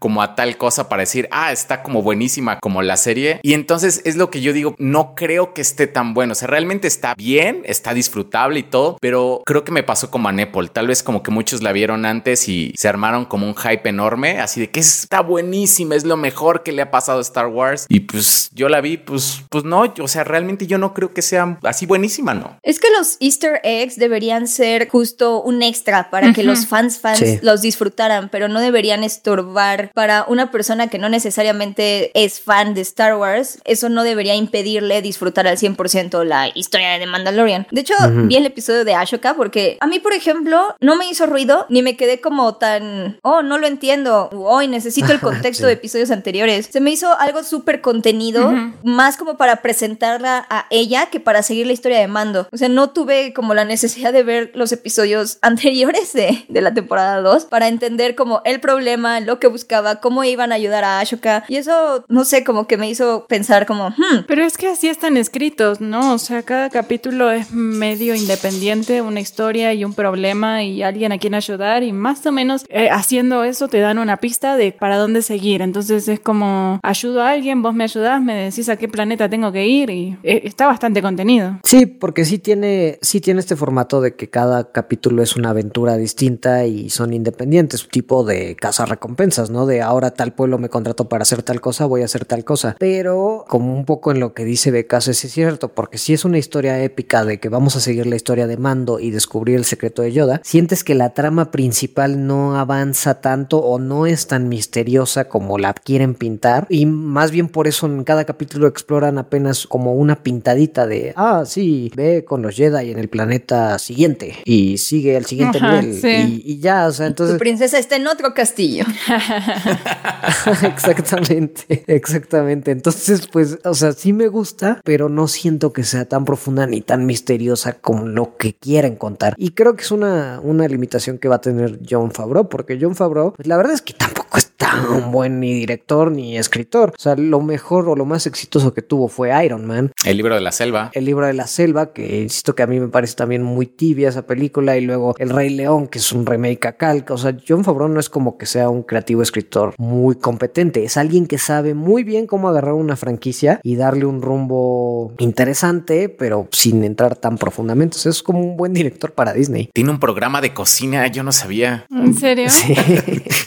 como a tal cosa para decir, ah, está como buenísima como la serie. Y entonces es lo que yo digo, no creo que esté tan bueno, o sea, realmente está bien, está disfrutable y todo, pero creo que me pasó como a Nepal, tal vez como que muchos la vieron antes y se armaron como un hype enorme, así de que está buenísima, es lo mejor que le ha pasado a Star Wars. Y pues yo la vi, pues, pues no, o sea, realmente yo no creo que sea así buenísima, ¿no? Es que los Easter eggs deberían ser justo un extra para que los fans fans Sí. los disfrutaran, pero no deberían estorbar para una persona que no necesariamente es fan de Star Wars. Eso no debería impedirle disfrutar al 100% la historia de The Mandalorian. De hecho, vi el episodio de Ashoka porque a mí, por ejemplo, no me hizo ruido ni me quedé como tan, oh, no lo entiendo, hoy necesito el contexto Sí. de episodios anteriores. Se me hizo algo súper contenido, más como para presentarla a ella que para seguir la historia de Mando. O sea, no tuve como la necesidad de ver los episodios anteriores de, de la temporada 2 para entender como el problema, lo que buscaba, cómo iban a ayudar a Ashoka. Y eso, no sé, como que me hizo pensar como, hmm, Pero es que así están escritos, ¿no? O sea, cada capítulo es medio independiente, una historia y un problema y alguien a quien ayudar y más o menos eh, haciendo eso te dan una pista de para dónde seguir. Entonces es como ayudo a alguien, vos me ayudás, me decís a qué planeta tengo que ir y eh, está bastante contenido. Sí, porque sí tiene, sí tiene este formato de que cada capítulo es una aventura distinta y son independientes, tipo de casa recompensas, ¿no? De ahora tal pueblo me contrató para hacer tal cosa, voy a hacer tal cosa. Pero como un poco en lo que dice Becas es cierto, porque si es una historia épica de que vamos a seguir la historia de Mando y descubrir el secreto de Yoda, sientes que la trama principal no avanza tanto o no es tan misteriosa como la quieren pintar y más bien por eso en cada capítulo exploran apenas como una pintadita de, ah, sí, ve con los Jedi en el planeta siguiente y sigue el siguiente Ajá, nivel sí. y, y ya, o sea, tu entonces... princesa está en otro castillo. exactamente, exactamente. Entonces, pues, o sea, sí me gusta, pero no siento que sea tan profunda ni tan misteriosa como lo que quieren contar. Y creo que es una, una limitación que va a tener John Favreau, porque John Favreau, pues, la verdad es que tampoco es tan buen ni director ni escritor. O sea, lo mejor o lo más exitoso que tuvo fue Iron Man. El libro de la selva. El libro de la selva, que insisto que a mí me parece también muy tibia esa película. Y luego El Rey León, que es un remake a calca. O sea, John Favreau no es como que sea un creativo escritor muy competente. Es alguien que sabe muy bien cómo agarrar una franquicia y darle un rumbo interesante, pero sin entrar tan profundamente. O sea, es como un buen director para Disney. Tiene un programa de cocina, yo no sabía. ¿En serio? Sí.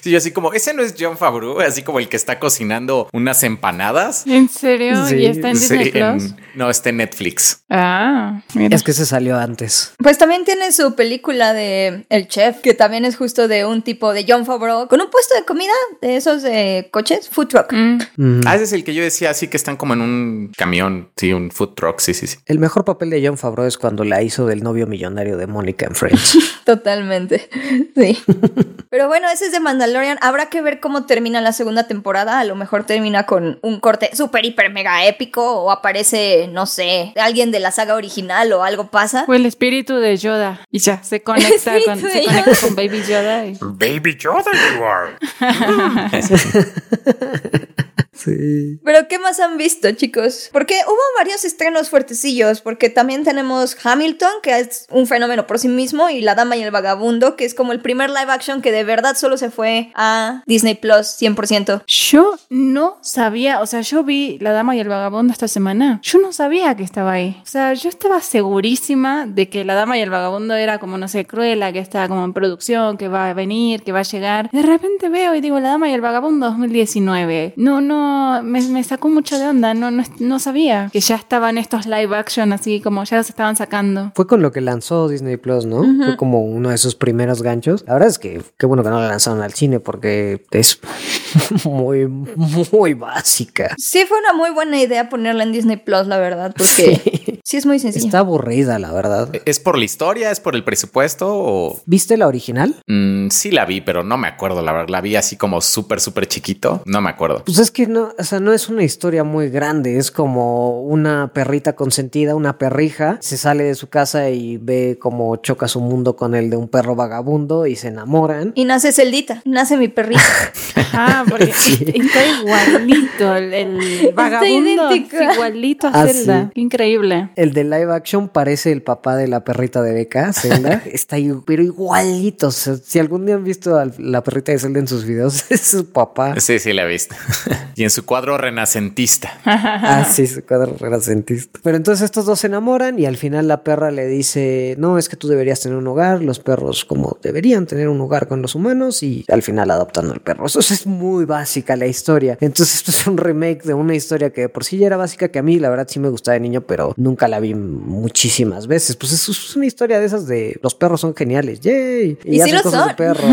Sí, yo así como, ese no es John Favreau, así como el que está cocinando unas empanadas. ¿En serio? Sí. ¿Y está en Disney Sí, Plus? en- no, está en Netflix. Ah, mira. Es que se salió antes. Pues también tiene su película de El Chef, que también es justo de un tipo de John Favreau, con un puesto de comida de esos de coches, food truck. Mm, Mm. Ah, ese es el que yo decía, así que están como en un camión, sí, un food truck, sí, sí, sí. El mejor papel de John Favreau es cuando la hizo del novio millonario de Mónica en Friends. Totalmente. Sí. Pero bueno, ese es de Mandalorian. Habrá que ver cómo termina la segunda temporada. A lo mejor termina con un corte súper, hiper, mega épico. O aparece, no sé, alguien de la saga original o algo pasa. Fue el espíritu de Yoda. Y ya, se conecta, con, se conecta Baby Yoda. y- Baby Yoda you are. sí. Pero ¿qué más han visto, chicos? Porque hubo varios estrenos fuertecillos, porque también tenemos Hamilton, que es un fenómeno por sí mismo, y La Dama y el Vagabundo, que es como el primer live action que de verdad solo se fue a Disney Plus 100%. Yo no sabía, o sea, yo vi La Dama y el Vagabundo esta semana. Yo no sabía que estaba ahí. O sea, yo estaba segurísima de que La Dama y el Vagabundo era como, no sé, Cruella, que está como en producción, que va a venir, que va a llegar. De repente veo y digo La Dama y el Vagabundo 2019. No, no, me, me sacó mucho de onda. No, no, no sabía que ya estaban estos live action así como ya los estaban sacando. Fue con lo que lanzó Disney Plus, ¿no? Fue como uno de sus primeros ganchos. La verdad es que qué bueno que no la lanzaron al cine porque es muy, muy básica. Sí, fue una muy buena idea ponerla en Disney Plus, la verdad, porque sí, es muy sencilla. Está aburrida, la verdad. ¿Es por la historia? ¿Es por el presupuesto? O ¿Viste la original? Mm, sí la vi, pero no me acuerdo. La verdad, la vi así como súper, súper chiquito. No me acuerdo. Pues es que no, o sea, no es una historia muy grande, es como una perrita consentida, una perrija, se sale de su casa y ve cómo choca su mundo con el de un perro vagabundo y se enamoran. Y nace Celdita, nace mi perrita. Ah, porque está igualito el, el vagabundo. idéntico. es igualito a Ah, Zelda. sí. Increíble. El de live action parece el papá de la perrita de Becca, Zelda. Está ahí, pero igualito. O sea, si algún día han visto a la perrita de Zelda en sus videos, es su papá. Sí, sí la he visto. y en su cuadro renacentista. Ah, sí, su cuadro renacentista. Pero entonces estos dos se enamoran y al final la perra le dice, no, es que tú deberías tener un hogar, los perros como deberían tener un hogar con los humanos y al final adoptan al perro. Eso es muy básica la historia. Entonces esto es un remake de una historia que de por sí ya era básica, que a mí la verdad sí me gustaba de niño, pero nunca la vi muchísimas veces. Pues es, es una historia de esas de los perros son geniales, yay. Y sí hacen lo cosas son. de perros.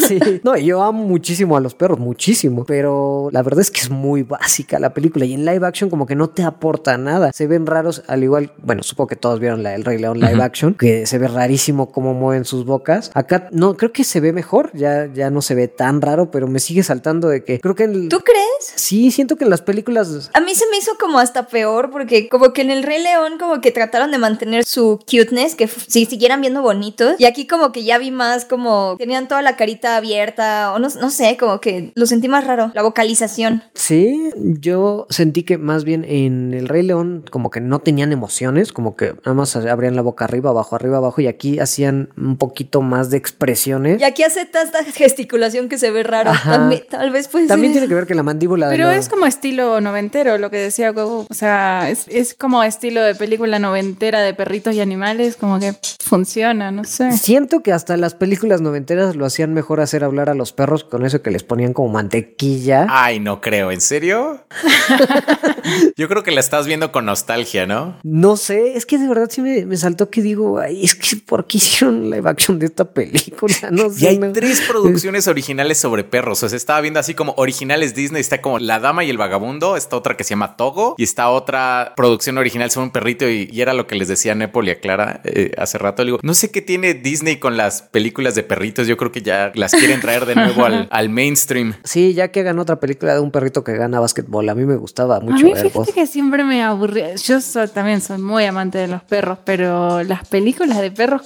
sí. No, y yo amo muchísimo a los perros, muchísimo. Pero la verdad es que es muy básica la película. Y en live action como que no te aporta nada. Se ven raros, al igual, bueno, supongo que todos vieron la del Rey León live action, que se ve rarísimo cómo mueven sus bocas. Acá no, creo que se ve mejor. Ya, ya no se ve tan raro, pero me sigue saltando de que creo que en... ¿Tú crees? Sí, siento que en las películas... A mí se me hizo como hasta peor porque como que en el Rey León como que trataron de mantener su cuteness, que si siguieran viendo bonitos. Y aquí como que ya vi más como tenían toda la carita abierta o no, no sé, como que lo sentí más raro, la vocalización. Sí, yo sentí que más bien en el Rey León como que no tenían emociones, como que nada más abrían la boca arriba, abajo, arriba, abajo y aquí hacían un poquito más de expresiones. Y aquí hace tanta gesticulación que se ve raro. También, tal vez puede También ser tiene que ver que la mandíbula de Pero lo- es como estilo noventero, lo que decía Goku. O sea, es, es como estilo de película noventera de perritos y animales, como que funciona, no sé. Siento que hasta las películas noventeras lo hacían mejor hacer hablar a los perros con eso que les ponían como mantequilla. Ay, no creo. ¿En serio? Yo creo que la estás viendo con nostalgia, ¿no? No sé, es que de verdad sí me, me saltó que digo, ay, es que ¿por qué hicieron live action de esta película? No sé. Y hay no. tres producciones originales sobre perros. O sea, estaba viendo así como originales Disney. Está como La Dama y el Vagabundo. Está otra que se llama Togo. Y está otra producción original son un perrito y, y era lo que les decía a Nepal y a Clara eh, hace rato. Le digo, no sé qué tiene Disney con las películas de perritos. Yo creo que ya las quieren traer de nuevo al, al mainstream. Sí, ya que hagan otra película de un perrito que gana básquetbol. A mí me gustaba A mucho mí ver fíjate que siempre me aburría. Yo soy- también soy muy amante de los perros, pero las películas de perros,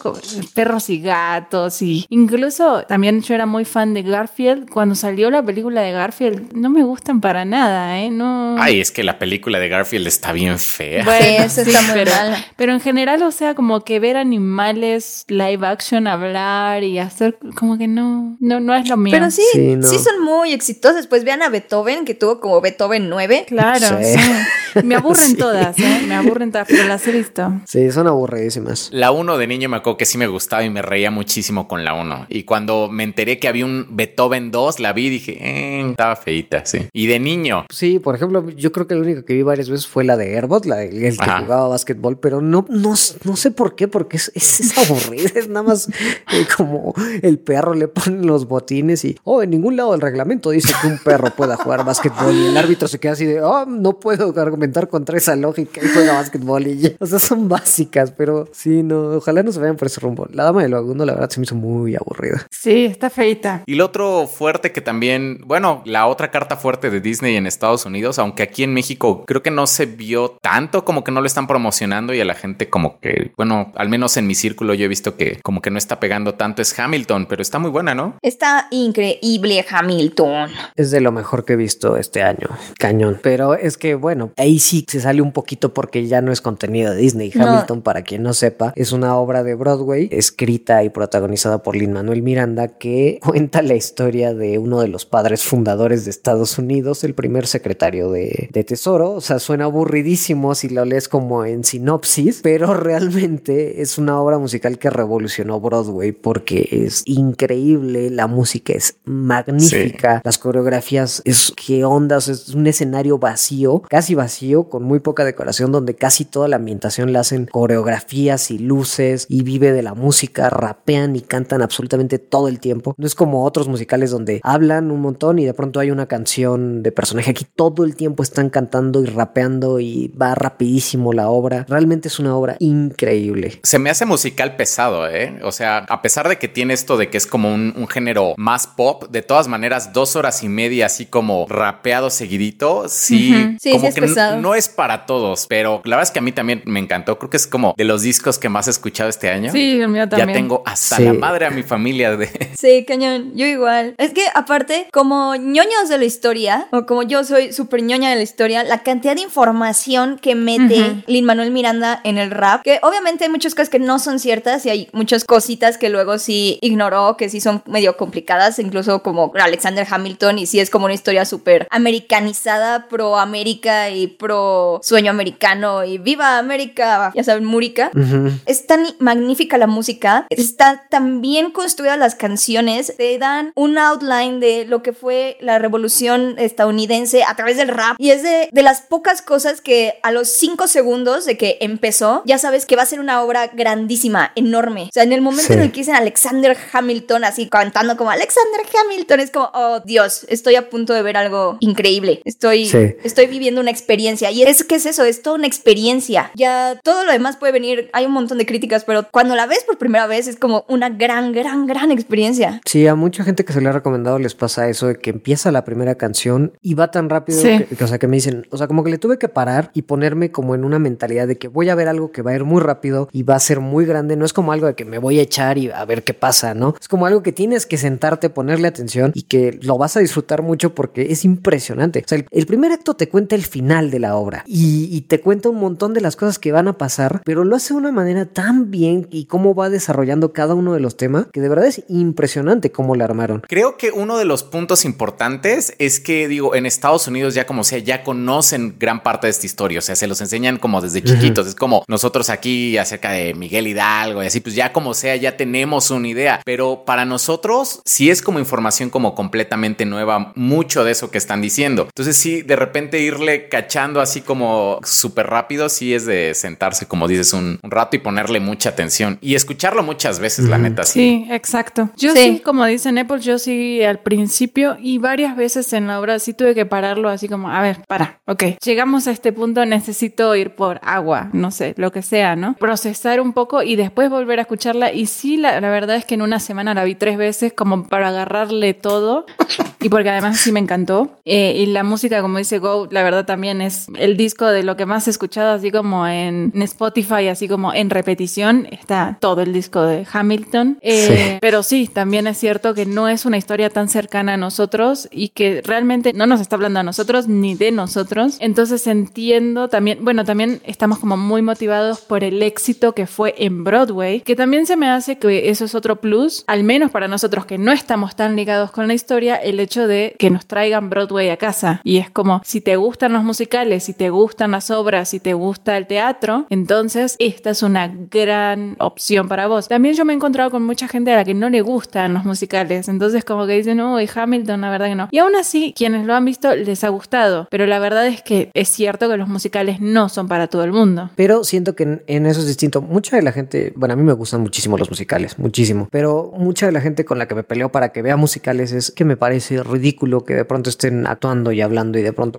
perros y gatos y incluso también yo era muy fan de Garfield. Cuando salió la película de Garfield, no me gustan para nada, ¿eh? No. Ay, es que la película de Garfield está bien fea. Sí, esa está muy pero, pero en general, o sea, como que ver animales live action hablar y hacer como que no, no, no es lo mío. Pero sí, Sí, son muy exitosas. Pues vean a Beethoven, que tuvo como Beethoven 9. Claro, Sí. sí. Me aburren Sí. todas, ¿eh? Me aburren todas, pero las he visto. Sí, son aburridísimas. La 1 de niño me acuerdo que sí me gustaba y me reía muchísimo con la 1. Y cuando me enteré que había un Beethoven 2, la vi y dije, eh, estaba feita, sí. Y de niño, Sí, por ejemplo, yo creo que la única que vi varias veces fue la de Airbot, la de- el que Ajá. jugaba básquetbol, pero no, no, no sé por qué, porque es, es, es aburrida, es nada más eh, como el perro le ponen los botines y, oh, en ningún lado del reglamento dice que un perro pueda jugar básquetbol y el árbitro se queda así de, oh, no puedo argumentar contra esa lógica y juega básquetbol y ya. O sea, son básicas, pero sí, no, ojalá no se vayan por ese rumbo. La dama del vagabundo, la verdad, se me hizo muy aburrida. Sí, está feita. Y lo otro fuerte que también, bueno, la otra carta fuerte de Disney en Estados Unidos, aunque aquí en México creo que no se vio tanto, como que no lo están promocionando y a la gente como que, bueno, al menos en mi círculo yo he visto que como que no está pegando tanto, es Hamilton, pero está muy buena, ¿no? Está increíble Hamilton. Es de lo mejor que he visto este año. Cañón. Pero es que, bueno, ahí sí se sale un poquito porque ya no es contenido de Disney. No. Hamilton, para quien no sepa, es una obra de Broadway escrita y protagonizada por Lin Manuel Miranda que cuenta la historia de uno de los padres fundadores de Estados Unidos, el primer secretario de, de Tesoro. O sea, suena aburridísimo si lo lees como en sinopsis, pero realmente es una obra musical que revolucionó Broadway porque es increíble, la música es magnífica, las coreografías es que ondas, es un escenario vacío, casi vacío, con muy poca decoración, donde casi toda la ambientación la hacen coreografías y luces y vive de la música, rapean y cantan absolutamente todo el tiempo. No es como otros musicales donde hablan un montón y de pronto hay una canción de personaje. Aquí todo el tiempo están cantando y rapeando y va rapidísimo la obra. Realmente es una obra increíble. Se me hace musical pesado, ¿eh? O sea, a pesar de que tiene esto de que es como un, un género más pop, de todas maneras, dos horas y media así como rapeado seguidito, sí, Ujú. Sí, como sí es que no es para todos, pero la verdad es que a mí también me encantó. Creo que es como de los discos que más he escuchado este año. Sí, el mío Ya tengo hasta Sí. la madre a mi familia de... Sí, cañón, yo igual. Es que aparte, como ñoños de la historia, o como yo soy súper ñoña de la historia, la cantidad de información que mete. Lin Manuel Miranda en el rap, que obviamente hay muchas cosas que no son ciertas y hay muchas cositas que luego sí ignoró, que sí son medio complicadas, incluso como Alexander Hamilton, y sí es como una historia súper americanizada, pro América y pro sueño americano y viva América, ya saben, Múrica. Ujú. Es tan magnífica la música, está tan bien construida las canciones, te dan un outline de lo que fue la revolución estadounidense a través del rap y es de, de las pocas cosas que a los cinco segundos de que empezó ya sabes que va a ser una obra grandísima, enorme. O sea, en el momento Sí. en el que dicen Alexander Hamilton así cantando como Alexander Hamilton es como, oh Dios, estoy a punto de ver algo increíble. Estoy, Sí. estoy viviendo una experiencia. Y es que es eso, es toda una experiencia. Ya todo lo demás puede venir, hay un montón de críticas, pero cuando la ves por primera vez es como una gran, gran, gran experiencia. Sí, a mucha gente que se le ha recomendado les pasa eso de que empieza la primera canción y va tan rápido Sí. que, que, o sea, que me dicen, o sea, como que le tuve que parar y ponerme como en una mentalidad de que voy a ver algo que va a ir muy rápido y va a ser muy grande, no es como algo de que me voy a echar y a ver qué pasa, ¿no? Es como algo que tienes que sentarte, ponerle atención y que lo vas a disfrutar mucho porque es impresionante. O sea, el, el primer acto te cuenta el final de la obra y, y te cuenta un montón de las cosas que van a pasar, pero lo hace de una manera tan bien y cómo va desarrollando cada uno de los temas que de verdad es impresionante cómo la armaron. Creo que uno de los puntos importantes es que, digo, en Estados Unidos ya como sea, ya conocen gran parte de esta historia, o sea, se los enseñan como desde chiquitos, es como nosotros aquí acerca de Miguel Hidalgo y así, pues ya como sea, ya tenemos una idea, pero para nosotros sí es como información como completamente nueva, mucho de eso que están diciendo. Entonces sí, de repente irle cachando así como súper rápido, sí es de sentarse, como dices, un, un rato y ponerle mucha atención y escucharlo muchas veces, la neta, sí. Sí, exacto. Yo Sí. sí. como dicen Apple, yo sí al principio y varias veces en la obra sí tuve que pararlo así como, a ver, para, ok, llegamos a este punto, necesito ir por agua, no sé, lo que sea, ¿no? Procesar un poco y después volver a escucharla. Y sí, la, la verdad es que en una semana la vi tres veces como para agarrarle todo. Y porque además sí me encantó. Eh, y la música, como dice Go, la verdad también es el disco de lo que más he escuchado, así como en, en Spotify, así como en repetición. Está todo el disco de Hamilton. Eh, Sí. Pero sí, también es cierto que no es una historia tan cercana a nosotros y que realmente no nos está hablando a nosotros ni de nosotros. Entonces entiendo también, bueno, también estamos como muy motivados por el éxito que fue en Broadway, que también se me hace que eso es otro plus, al menos para nosotros que no estamos tan ligados con la historia, el hecho de que nos traigan Broadway a casa. Y es como, si te gustan los musicales, si te gustan las obras, si te gusta el teatro, entonces esta es una gran opción para vos. También yo me he encontrado con mucha gente a la que no le gustan los musicales, entonces como que dicen, uy, Hamilton, la verdad que no. Y aún así, quienes lo han visto les ha gustado, pero la verdad es que es cierto que los musicales no son para todo el mundo. Pero siento que en, eso es distinto. Mucha de la gente, bueno, a mí me gustan muchísimo los musicales, muchísimo. Pero mucha de la gente con la que me peleo para que vea musicales es que me parece ridículo que de pronto estén actuando y hablando y de pronto.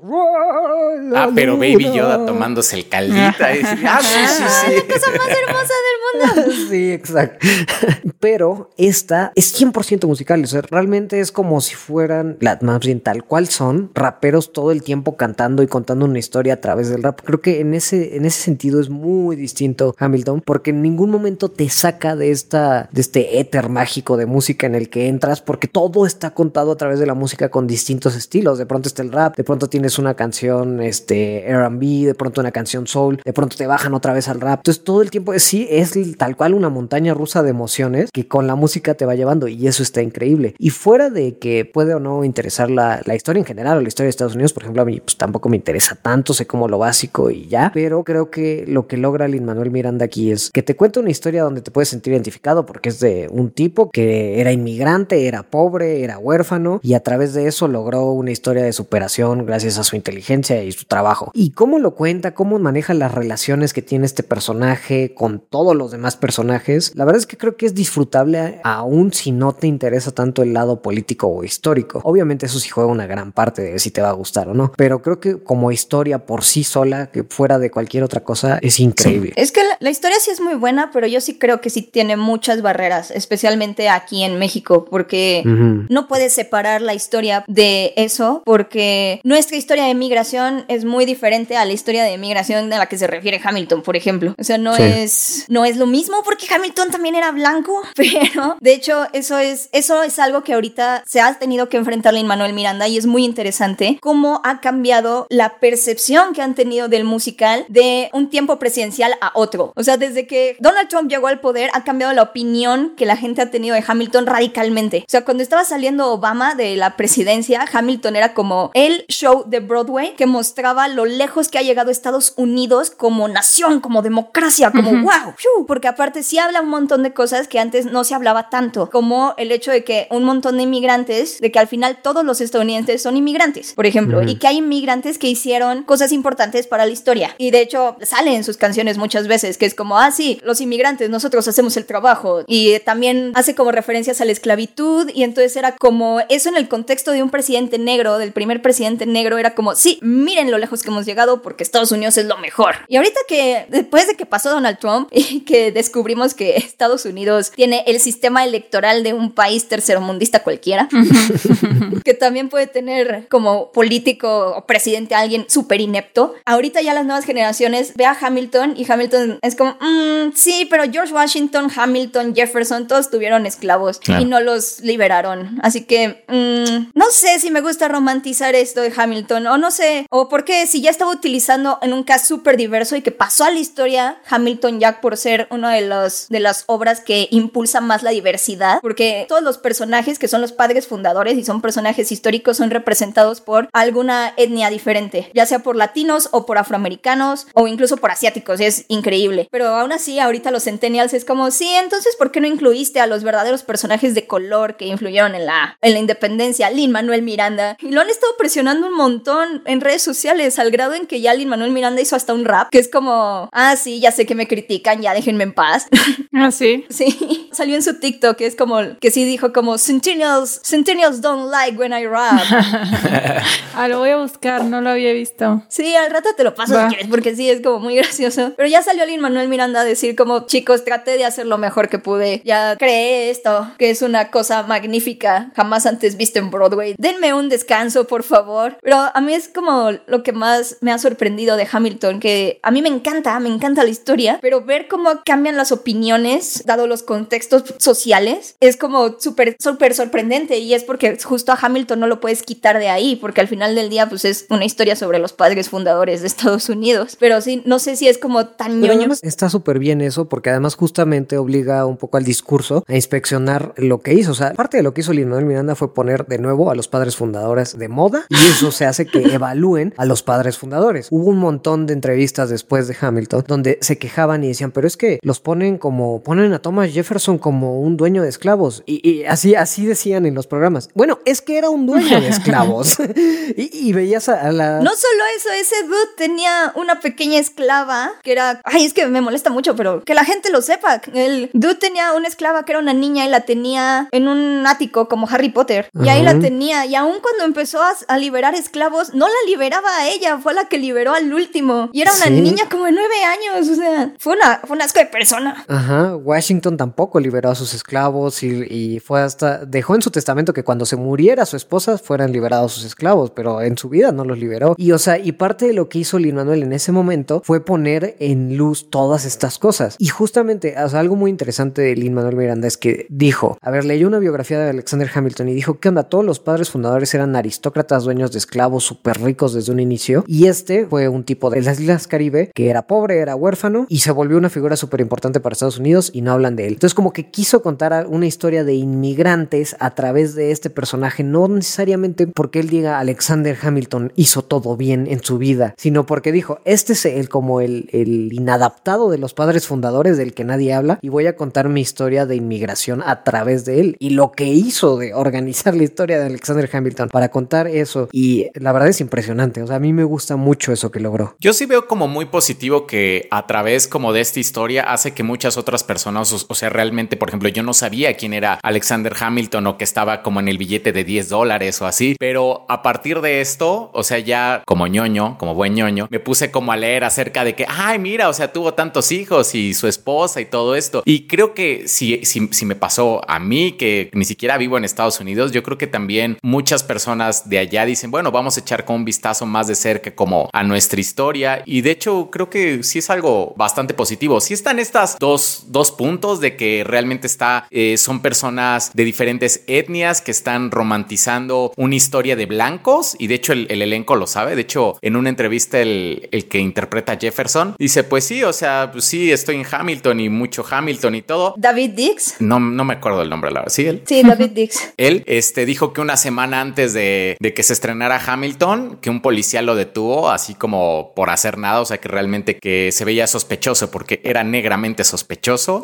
Ah, pero Baby Yoda tomándose el caldita. y dice, ah, sí, sí, sí. cosa más hermosa del mundo. sí, exacto. Pero esta es 100% musical. O sea, realmente es como si fueran, la- más bien tal cual son, raperos todo el tiempo cantando y contando una historia a través del rap. Creo que en ese, en ese sentido es muy distinto Hamilton, porque en ningún momento te saca de esta, de este éter mágico de música en el que entras, porque todo está contado a través de la música con distintos estilos. De pronto está el rap, de pronto tienes una canción, este, R&B, de pronto una canción soul, de pronto te bajan otra vez al rap. Entonces todo el tiempo sí, es tal cual una montaña rusa de emociones que con la música te va llevando y eso está increíble. Y fuera de que puede o no interesar la, la historia en general o la historia de Estados Unidos, por ejemplo, a mí pues tampoco me interesa tanto, sé como lo básico y ya, pero creo que lo que logra Lin Manuel Miranda aquí es que te cuenta una historia donde te puedes sentir identificado porque es de un tipo que era inmigrante, era pobre, era huérfano y a través de eso logró una historia de superación gracias a su inteligencia y su trabajo. Y cómo lo cuenta, cómo maneja las relaciones que tiene este personaje con todos los demás personajes, la verdad es que creo que es disfrutable aún si no te interesa tanto el lado político o histórico. Obviamente eso sí juega una gran parte de si te va a gustar o no, pero creo que como historia por sí sola, que fuera de cualquier otra cosa, es increíble. Es que la, la historia sí es muy buena, pero yo sí creo que sí tiene muchas barreras, especialmente aquí en México, porque no puedes separar la historia de eso, porque nuestra historia de migración es muy diferente a la historia de migración a la que se refiere Hamilton, por ejemplo. O sea, no Sí. es no es lo mismo porque Hamilton también era blanco, pero de hecho eso es eso es algo que ahorita se ha tenido que enfrentar Lin Manuel Miranda y es muy interesante cómo ha cambiado la percepción que han tenido del musical de un tiempo presidencial a otro. O sea, desde que Donald Trump llegó al poder ha cambiado la opinión que la gente ha tenido de Hamilton radicalmente. O sea, cuando estaba saliendo Obama de la presidencia, Hamilton era como el show de Broadway que mostraba lo lejos que ha llegado Estados Unidos como nación, como democracia, como wow, fiu, porque aparte sí habla un montón de cosas que antes no se hablaba tanto, como el hecho de que un montón de inmigrantes, de que al final todos los estadounidenses son inmigrantes, por ejemplo, y que hay inmigrantes que hicieron cosas importantes para la historia. Y de hecho sale en sus canciones muchas veces, que es como, ah, sí, los inmigrantes, nosotros hacemos el trabajo. Y también hace como referencias a la esclavitud y entonces era como eso en el contexto de un presidente negro, del primer presidente negro, era como, sí, miren lo lejos que hemos llegado porque Estados Unidos es lo mejor. Y ahorita que después de que pasó Donald Trump y que descubrimos que Estados Unidos tiene el sistema electoral de un país tercermundista cualquiera, que también puede tener como político o presidente a alguien súper inepto. Ahorita ya las nuevas generaciones ve a Hamilton y Hamilton es como, "Mm, sí, pero George Washington, Hamilton, Jefferson, todos tuvieron esclavos Claro. y no los liberaron. Así que mm, no sé si me gusta romantizar esto de Hamilton o no sé, o porque si ya estaba utilizando en un caso súper diverso y que pasó a la historia Hamilton Jack por ser una de, de las obras que impulsa más la diversidad, porque todos los personajes que son los padres fundadores y son personajes históricos son representados por alguna etnia diferente, ya sea por latinos o por afroamericanos o incluso por asiáticos, es increíble. Pero aún así, ahorita los centennials es como, sí, entonces, ¿por qué no incluiste a los verdaderos personajes de color que influyeron en la, en la independencia? Lin Manuel Miranda. Y lo han estado presionando un montón en redes sociales, al grado en que ya Lin Manuel Miranda hizo hasta un rap, que es como, ah, sí, ya sé que me critican, ya déjenme en paz. Ah, sí. Sí, salió en su TikTok, que es como, que sí dijo como, Centennials, Centennials don't like when I rap. ah, lo voy a buscar, no lo había visto. Sí, al rato te lo paso si quieres, porque sí, es como muy gracioso. Pero ya salió Lin Manuel Miranda a decir como, chicos, traté de hacer lo mejor que pude. Ya creé esto, que es una cosa magnífica, jamás antes visto en Broadway. Denme un descanso, por favor. Pero a mí es como lo que más me ha sorprendido de Hamilton, que a mí me encanta, me encanta la historia, pero ver cómo cambian las opiniones, dado los contextos sociales, es como súper, súper sorprendente y es porque justo a Hamilton no lo puedes quitar de ahí, porque al final del día pues es una historia sobre los padres fundadores de Estados Unidos, pero sí, no sé si es como tan ñoño. Está súper bien eso, porque además justamente obliga un poco al discurso a inspeccionar lo que hizo, o sea, parte de lo que hizo Lin Manuel Miranda fue poner de nuevo a los padres fundadores de moda y eso se hace que evalúen a los padres fundadores. Hubo un montón de entrevistas después de Hamilton donde se quejaban y decían, pero es que los ponen como, ponen a Thomas Jefferson como un dueño de esclavos y, así, así decían en los programas. Bueno, es que era un dueño de esclavos y, veías a, la... No solo eso, ese dude tenía una pequeña esclava que era, ay, es que me molesta mucho, pero que la gente lo sepa. El dude tenía una esclava que era una niña y la tenía en un ático como Harry Potter. Y ahí la tenía. Y aún cuando empezó a, liberar esclavos, no la liberaba a ella, fue la que liberó al último. Y era una niña como de nueve años. O sea, fue una, fue asco de persona. Ajá. Washington tampoco liberó a sus esclavos y, fue hasta. Dejó en su testamento que cuando se muriera su esposa fueran liberados sus esclavos, pero en su vida no los liberó. Y o sea, y parte de lo que hizo Lin Manuel en ese momento fue poner en luz todas estas cosas. Y justamente, o sea, algo muy interesante de Lin Manuel Miranda es que dijo: A ver, leyó una biografía de Alexander Hamilton y dijo: ¿Qué onda? Todos los padres fundadores eran aristócratas dueños de esclavos súper ricos desde un inicio. Y este fue un tipo de las Islas Caribe que era pobre, era huérfano y se volvió una figura súper importante para Estados Unidos y no hablan de él. Entonces como que quiso contar una historia de inmigrantes a través de este personaje, no necesariamente porque él diga Alexander Hamilton hizo todo bien en su vida, sino porque dijo, este es el como el, el inadaptado de los padres fundadores del que nadie habla y voy a contar mi historia de inmigración a través de él y lo que hizo de organizar la historia de Alexander Hamilton para contar eso y la verdad es impresionante, o sea, a mí me gusta mucho eso que logró. Yo sí veo como muy positivo que a través como de esta historia hace que muchas otras personas, o, sea, realmente, por ejemplo, yo no sabía quién era Alexander Hamilton o que estaba como en el billete de 10 dólares o así, pero a partir de esto, o sea, ya como ñoño, como buen ñoño, me puse como a leer acerca de que, ay, mira, o sea, tuvo tantos hijos y su esposa y todo esto. Y creo que si, si, si me pasó a mí, que ni siquiera vivo en Estados Unidos, yo creo que también muchas personas de allá dicen, bueno, vamos a echar con un vistazo más de cerca como a nuestra historia. Y de hecho, creo que sí es algo bastante positivo. Sí están estas dos, dos puntos de que realmente está, eh, son personas de diferentes etnias que están romantizando una historia de blancos. Y de hecho, el, elenco lo sabe. De hecho, en una entrevista, el, el, que interpreta a Jefferson dice: Pues sí, o sea, pues sí, estoy en Hamilton y mucho Hamilton y todo. David Dix. No, no me acuerdo el nombre, la verdad. Sí, él. Sí, David Dix. él este, dijo que una semana antes de, de que se estrenara Hamilton, que un policía lo detuvo, así como por hacer nada, o sea, que realmente que se veía sospechoso porque era negramente sospechoso.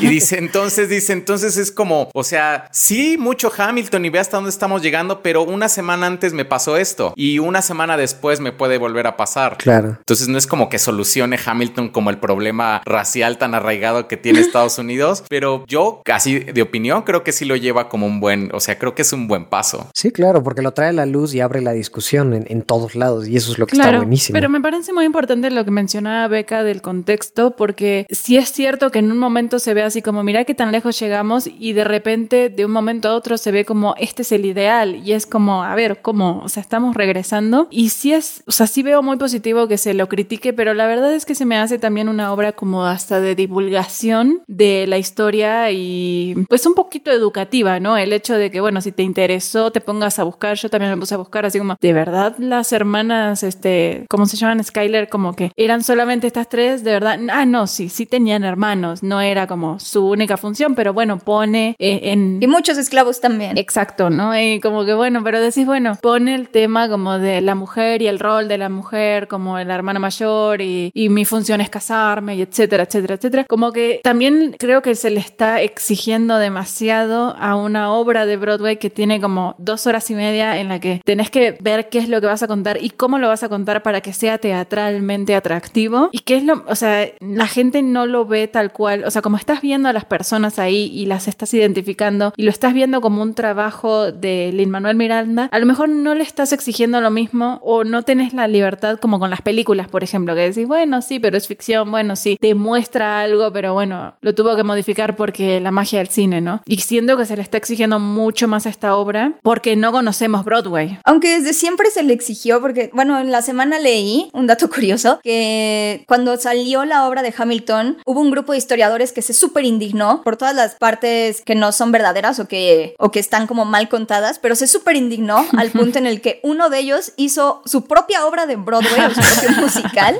y dice, entonces, dice, entonces es como, o sea, sí, mucho Hamilton y ve hasta dónde estamos llegando, pero una semana antes me pasó esto y una semana después me puede volver a pasar. Claro. Entonces no es como que solucione Hamilton como el problema racial tan arraigado que tiene Estados Unidos, pero yo, casi de opinión, creo que sí lo lleva como un buen, o sea, creo que es un buen paso. Sí, claro, porque lo trae a la luz y abre la discusión en, todos lados y eso es lo que está buenísimo. Pero me parece muy importante lo que mencionaba Beca del contexto, porque si es cierto que en un momento se ve así como, mira qué tan lejos llegamos y de repente de un momento a otro se ve como, este es el ideal y es como, a ver, ¿cómo? O sea, estamos regresando y sí es, o sea, sí veo muy positivo que se lo critique, pero la verdad es que se me hace también una obra como hasta de divulgación de la historia y pues un poquito educativa, ¿no? El hecho de que, bueno, si te interesó, te pongas a buscar, yo también me puse a buscar así como, ¿de verdad las hermanas, este, ¿cómo se llaman? Skyler, como que eran solamente estas tres, de verdad, ah, no, sí, sí tenían hermanos, no era como su única función, pero bueno, pone eh, en... Y muchos esclavos también. Exacto, ¿no? Y como que bueno, pero decís, bueno, pone el tema como de la mujer y el rol de la mujer como la hermana mayor y, y mi función es casarme y etcétera, etcétera, etcétera. Como que también creo que se le está exigiendo demasiado a una obra de Broadway que tiene como dos horas y media en la que tenés que ver qué es lo que vas a contar y cómo lo vas a contar para que sea teatralmente atractivo y qué es lo, o sea, la gente no lo ve tal cual, o sea, como estás viendo a las personas ahí y las estás identificando y lo estás viendo como un trabajo de Lin Manuel Miranda, a lo mejor no le estás exigiendo lo mismo o no tenés la libertad como con las películas, por ejemplo, que decís, bueno, sí, pero es ficción, bueno, sí, te muestra algo, pero bueno, lo tuvo que modificar porque la magia del cine, ¿no? Y siento que se le está exigiendo mucho más a esta obra porque no conocemos Broadway. Aunque desde siempre se le exigió, porque, bueno, en la semana leí un dato curioso, que cuando salió la obra de Hamilton, hubo un grupo de historiadores que se súper indignó por todas las partes que no son verdaderas o que, o que están como mal contadas, pero se súper indignó al punto en el que uno de ellos hizo su propia obra de Broadway, o su propio musical.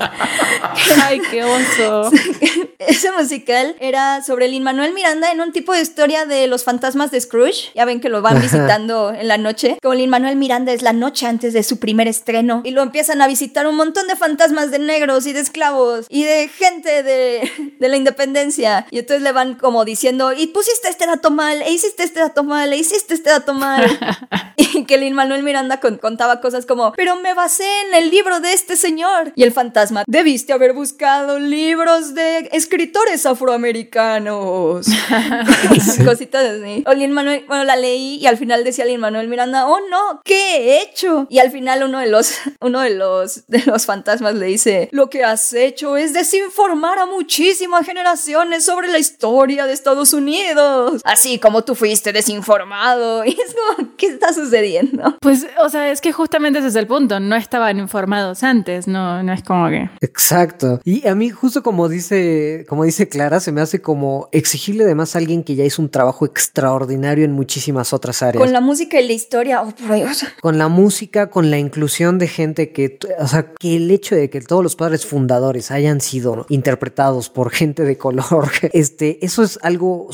Ay, qué oso. Ese musical era sobre Lin Manuel Miranda en un tipo de historia de los fantasmas de Scrooge. Ya ven que lo van visitando en la noche. Como Lin Manuel Miranda es la noche antes de su primer estreno. Y lo empiezan a visitar un montón de fantasmas de negros y de esclavos y de gente de, de la independencia. Y entonces le van como diciendo, y pusiste este dato mal, e hiciste este dato mal, e hiciste este dato mal. y que Lin Manuel Miranda con- contaba cosas como, pero me basé en el libro de este señor. Y el fantasma, debiste haber buscado libros de escritores afroamericanos. Cositas así. O Lin Manuel, bueno, la leí y al final decía Lin Manuel Miranda, oh no, ¿qué he hecho? Y al final uno de los, uno de los, de los fantasmas le dice, lo que has hecho es desinformar a muchísimas generaciones sobre la historia de Estados Unidos. Así como tú fuiste desinformado. Y es como, ¿qué está sucediendo? Pues, o sea, es que justamente ese es el punto. No estaban informados antes, no, no es como que. Exacto. Y a mí, justo como dice, como dice Clara, se me hace como exigirle además a alguien que ya hizo un trabajo extraordinario en muchísimas otras áreas. Con la música y la historia, oh por Dios. Con la música, con la inclusión de gente que, o sea, que el hecho de que todos los padres fundadores hayan sido interpretados por gente de color, este, eso es algo,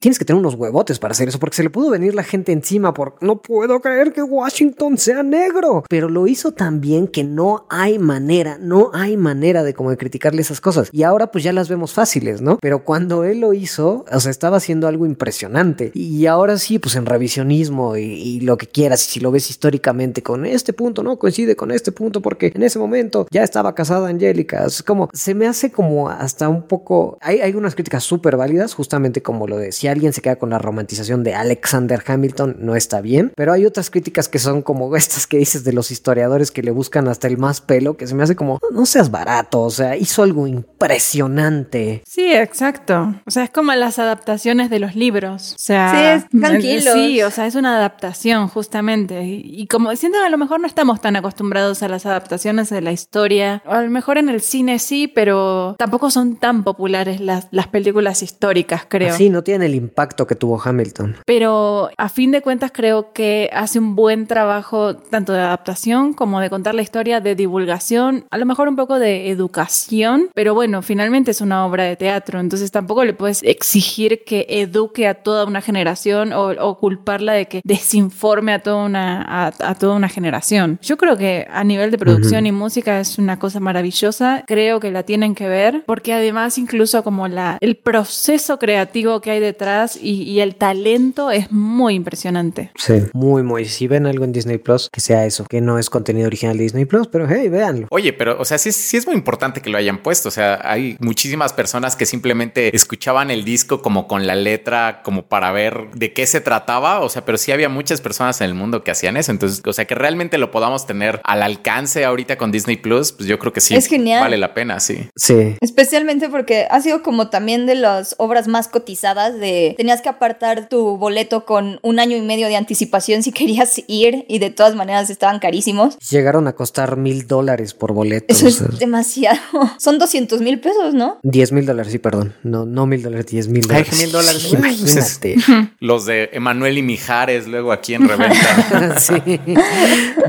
tienes que tener unos huevotes para hacer eso, porque se le pudo venir la gente encima por, no puedo creer que Washington sea negro, pero lo hizo tan bien que no hay manera, no hay manera de como criticarle esas cosas. Y ahora pues ya las vemos fáciles, ¿no? Pero cuando él lo hizo, o sea, estaba haciendo algo impresionante. Y ahora sí, pues en revisionismo y, y lo que quieras, y si lo ves históricamente con este punto, ¿no? Coincide con este punto porque en ese momento ya estaba casada Angélica. Es como, se me hace como hasta un poco... Hay, hay unas críticas súper válidas, justamente como lo de si alguien se queda con la romantización de Alexander Hamilton, no está bien. Pero hay otras críticas que son como estas que dices de los historiadores que le buscan hasta el más pelo, que se me hace como, no seas barato, o sea, hizo algo impresionante. Sí, exacto. O sea, es como las adaptaciones de los libros. O sea, Sí, es- tranquilos. Sí, o sea, es una adaptación, justamente. Y, como siento que a lo mejor no estamos tan acostumbrados a las adaptaciones de la historia. O a lo mejor en el cine sí, pero tampoco son tan populares las, las películas históricas, creo. Así no tiene el impacto que tuvo Hamilton. Pero a fin de cuentas creo que hace un buen trabajo tanto de adaptación como de contar la historia, de divulgación, a lo mejor un poco de educación, pero bueno, finalmente es una obra de teatro, entonces tampoco le puedes exigir que eduque a toda una generación o, o culparla de que desinforme a toda una, a, a toda una generación. Yo creo que a nivel de producción y música es una cosa maravillosa, creo que la tienen que ver, porque además incluso como la, el proceso creativo que hay detrás y, y el talento es muy impresionante. Sí. Muy, muy. Si ven algo en Disney Plus, que sea eso, que no es contenido original de Disney Plus, pero hey, véanlo. Oye, pero, o sea, sí, sí es muy importante que lo hayan puesto. O sea, hay muchísimas personas que simplemente escuchaban el disco como con la letra, como para ver de qué se trataba. O sea, pero sí había muchas personas en el mundo que hacían eso. Entonces, o sea, que realmente lo podamos tener al alcance ahorita con Disney Plus, pues yo creo que sí. Es genial. Vale la pena, sí. Sí. Especialmente porque ha sido como también de las obras más cotizadas de tenías que apartar tu boleto con un año y medio de anticipación si querías ir y de todas maneras estaban carísimos. Llegaron a costar mil dólares por boleto. Eso o sea, es demasiado. Son 200 mil pesos, ¿no? 10 mil dólares, sí, perdón. No, no mil dólares, 10 mil dólares. mil dólares. Imagínate. Los de Emanuel y Mijares luego aquí en reventa. sí.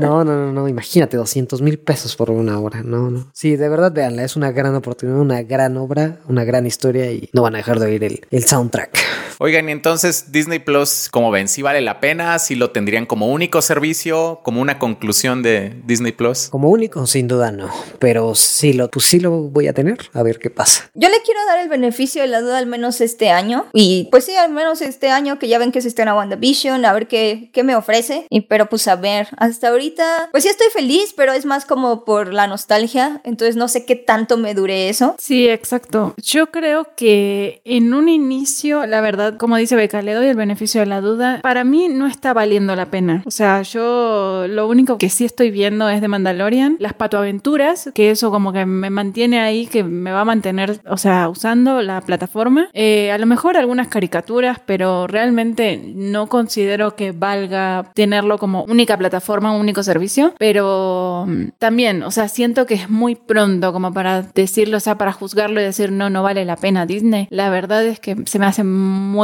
No, no, no, no. Imagínate, 200 mil pesos por una obra. No, no. Sí, de verdad, véanla. Es una gran oportunidad, una gran obra, una gran historia y no van a dejar de oír el, el soundtrack. Oigan, y entonces Disney Plus, como ven, si vale la pena, si lo tendrían como único servicio, como una conclusión de Disney Plus. Como único, sin duda no. Pero sí lo, pues sí lo voy a tener. A ver qué pasa. Yo le quiero dar el beneficio de la duda al menos este año. Y pues sí, al menos este año que ya ven que se estrena WandaVision, a ver qué, qué me ofrece. Y pero pues a ver, hasta ahorita, pues sí estoy feliz, pero es más como por la nostalgia. Entonces no sé qué tanto me dure eso. Sí, exacto. Yo creo que en un inicio, la verdad, como dice Beca, le doy el beneficio de la duda. Para mí no está valiendo la pena. O sea, yo lo único que sí estoy viendo es de Mandalorian, las patoaventuras, que eso como que me mantiene ahí, que me va a mantener, o sea, usando la plataforma. Eh, a lo mejor algunas caricaturas, pero realmente no considero que valga tenerlo como única plataforma, único servicio. Pero mm, también, o sea, siento que es muy pronto como para decirlo, o sea, para juzgarlo y decir, no, no vale la pena Disney. La verdad es que se me hace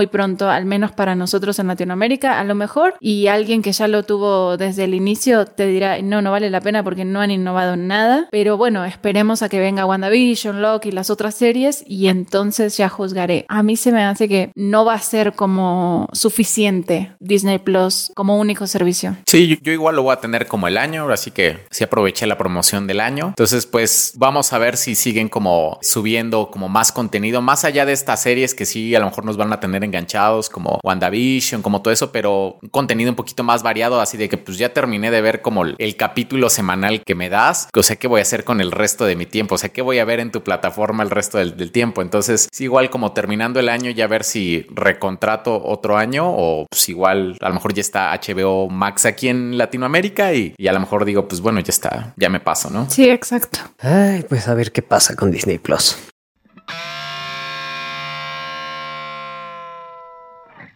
pronto, al menos para nosotros en Latinoamérica, a lo mejor, y alguien que ya lo tuvo desde el inicio te dirá, no, no vale la pena porque no han innovado nada. Pero bueno, esperemos a que venga WandaVision, Loki y las otras series y entonces ya juzgaré. A mí se me hace que no va a ser como suficiente Disney Plus como único servicio. Sí, yo, yo igual lo voy a tener como el año, así que sí aproveché la promoción del año. Entonces, pues vamos a ver si siguen como subiendo como más contenido, más allá de estas series que sí a lo mejor nos van a tener enganchados, como WandaVision, como todo eso, pero un contenido un poquito más variado, así de que pues ya terminé de ver como el capítulo semanal que me das, o sea, ¿qué voy a hacer con el resto de mi tiempo? O sea, ¿qué voy a ver en tu plataforma el resto del, del tiempo? Entonces, sí, igual como terminando el año, ya ver si recontrato otro año o pues igual a lo mejor ya está HBO Max aquí en Latinoamérica y, y a lo mejor digo, pues bueno, ya está, ya me paso, ¿no? Sí, exacto. Ay, pues a ver qué pasa con Disney Plus.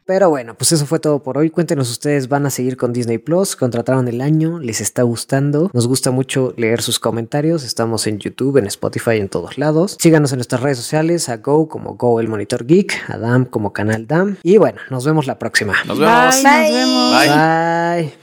Pero bueno, pues eso fue todo por hoy. Cuéntenos ustedes, ¿van a seguir con Disney Plus? ¿Contrataron el año? ¿Les está gustando? Nos gusta mucho leer sus comentarios. Estamos en YouTube, en Spotify, en todos lados. Síganos en nuestras redes sociales, a Go como Go el Monitor Geek, a Dam como Canal Dam. Y bueno, nos vemos la próxima. Nos vemos. Bye, nos vemos. Bye. Bye.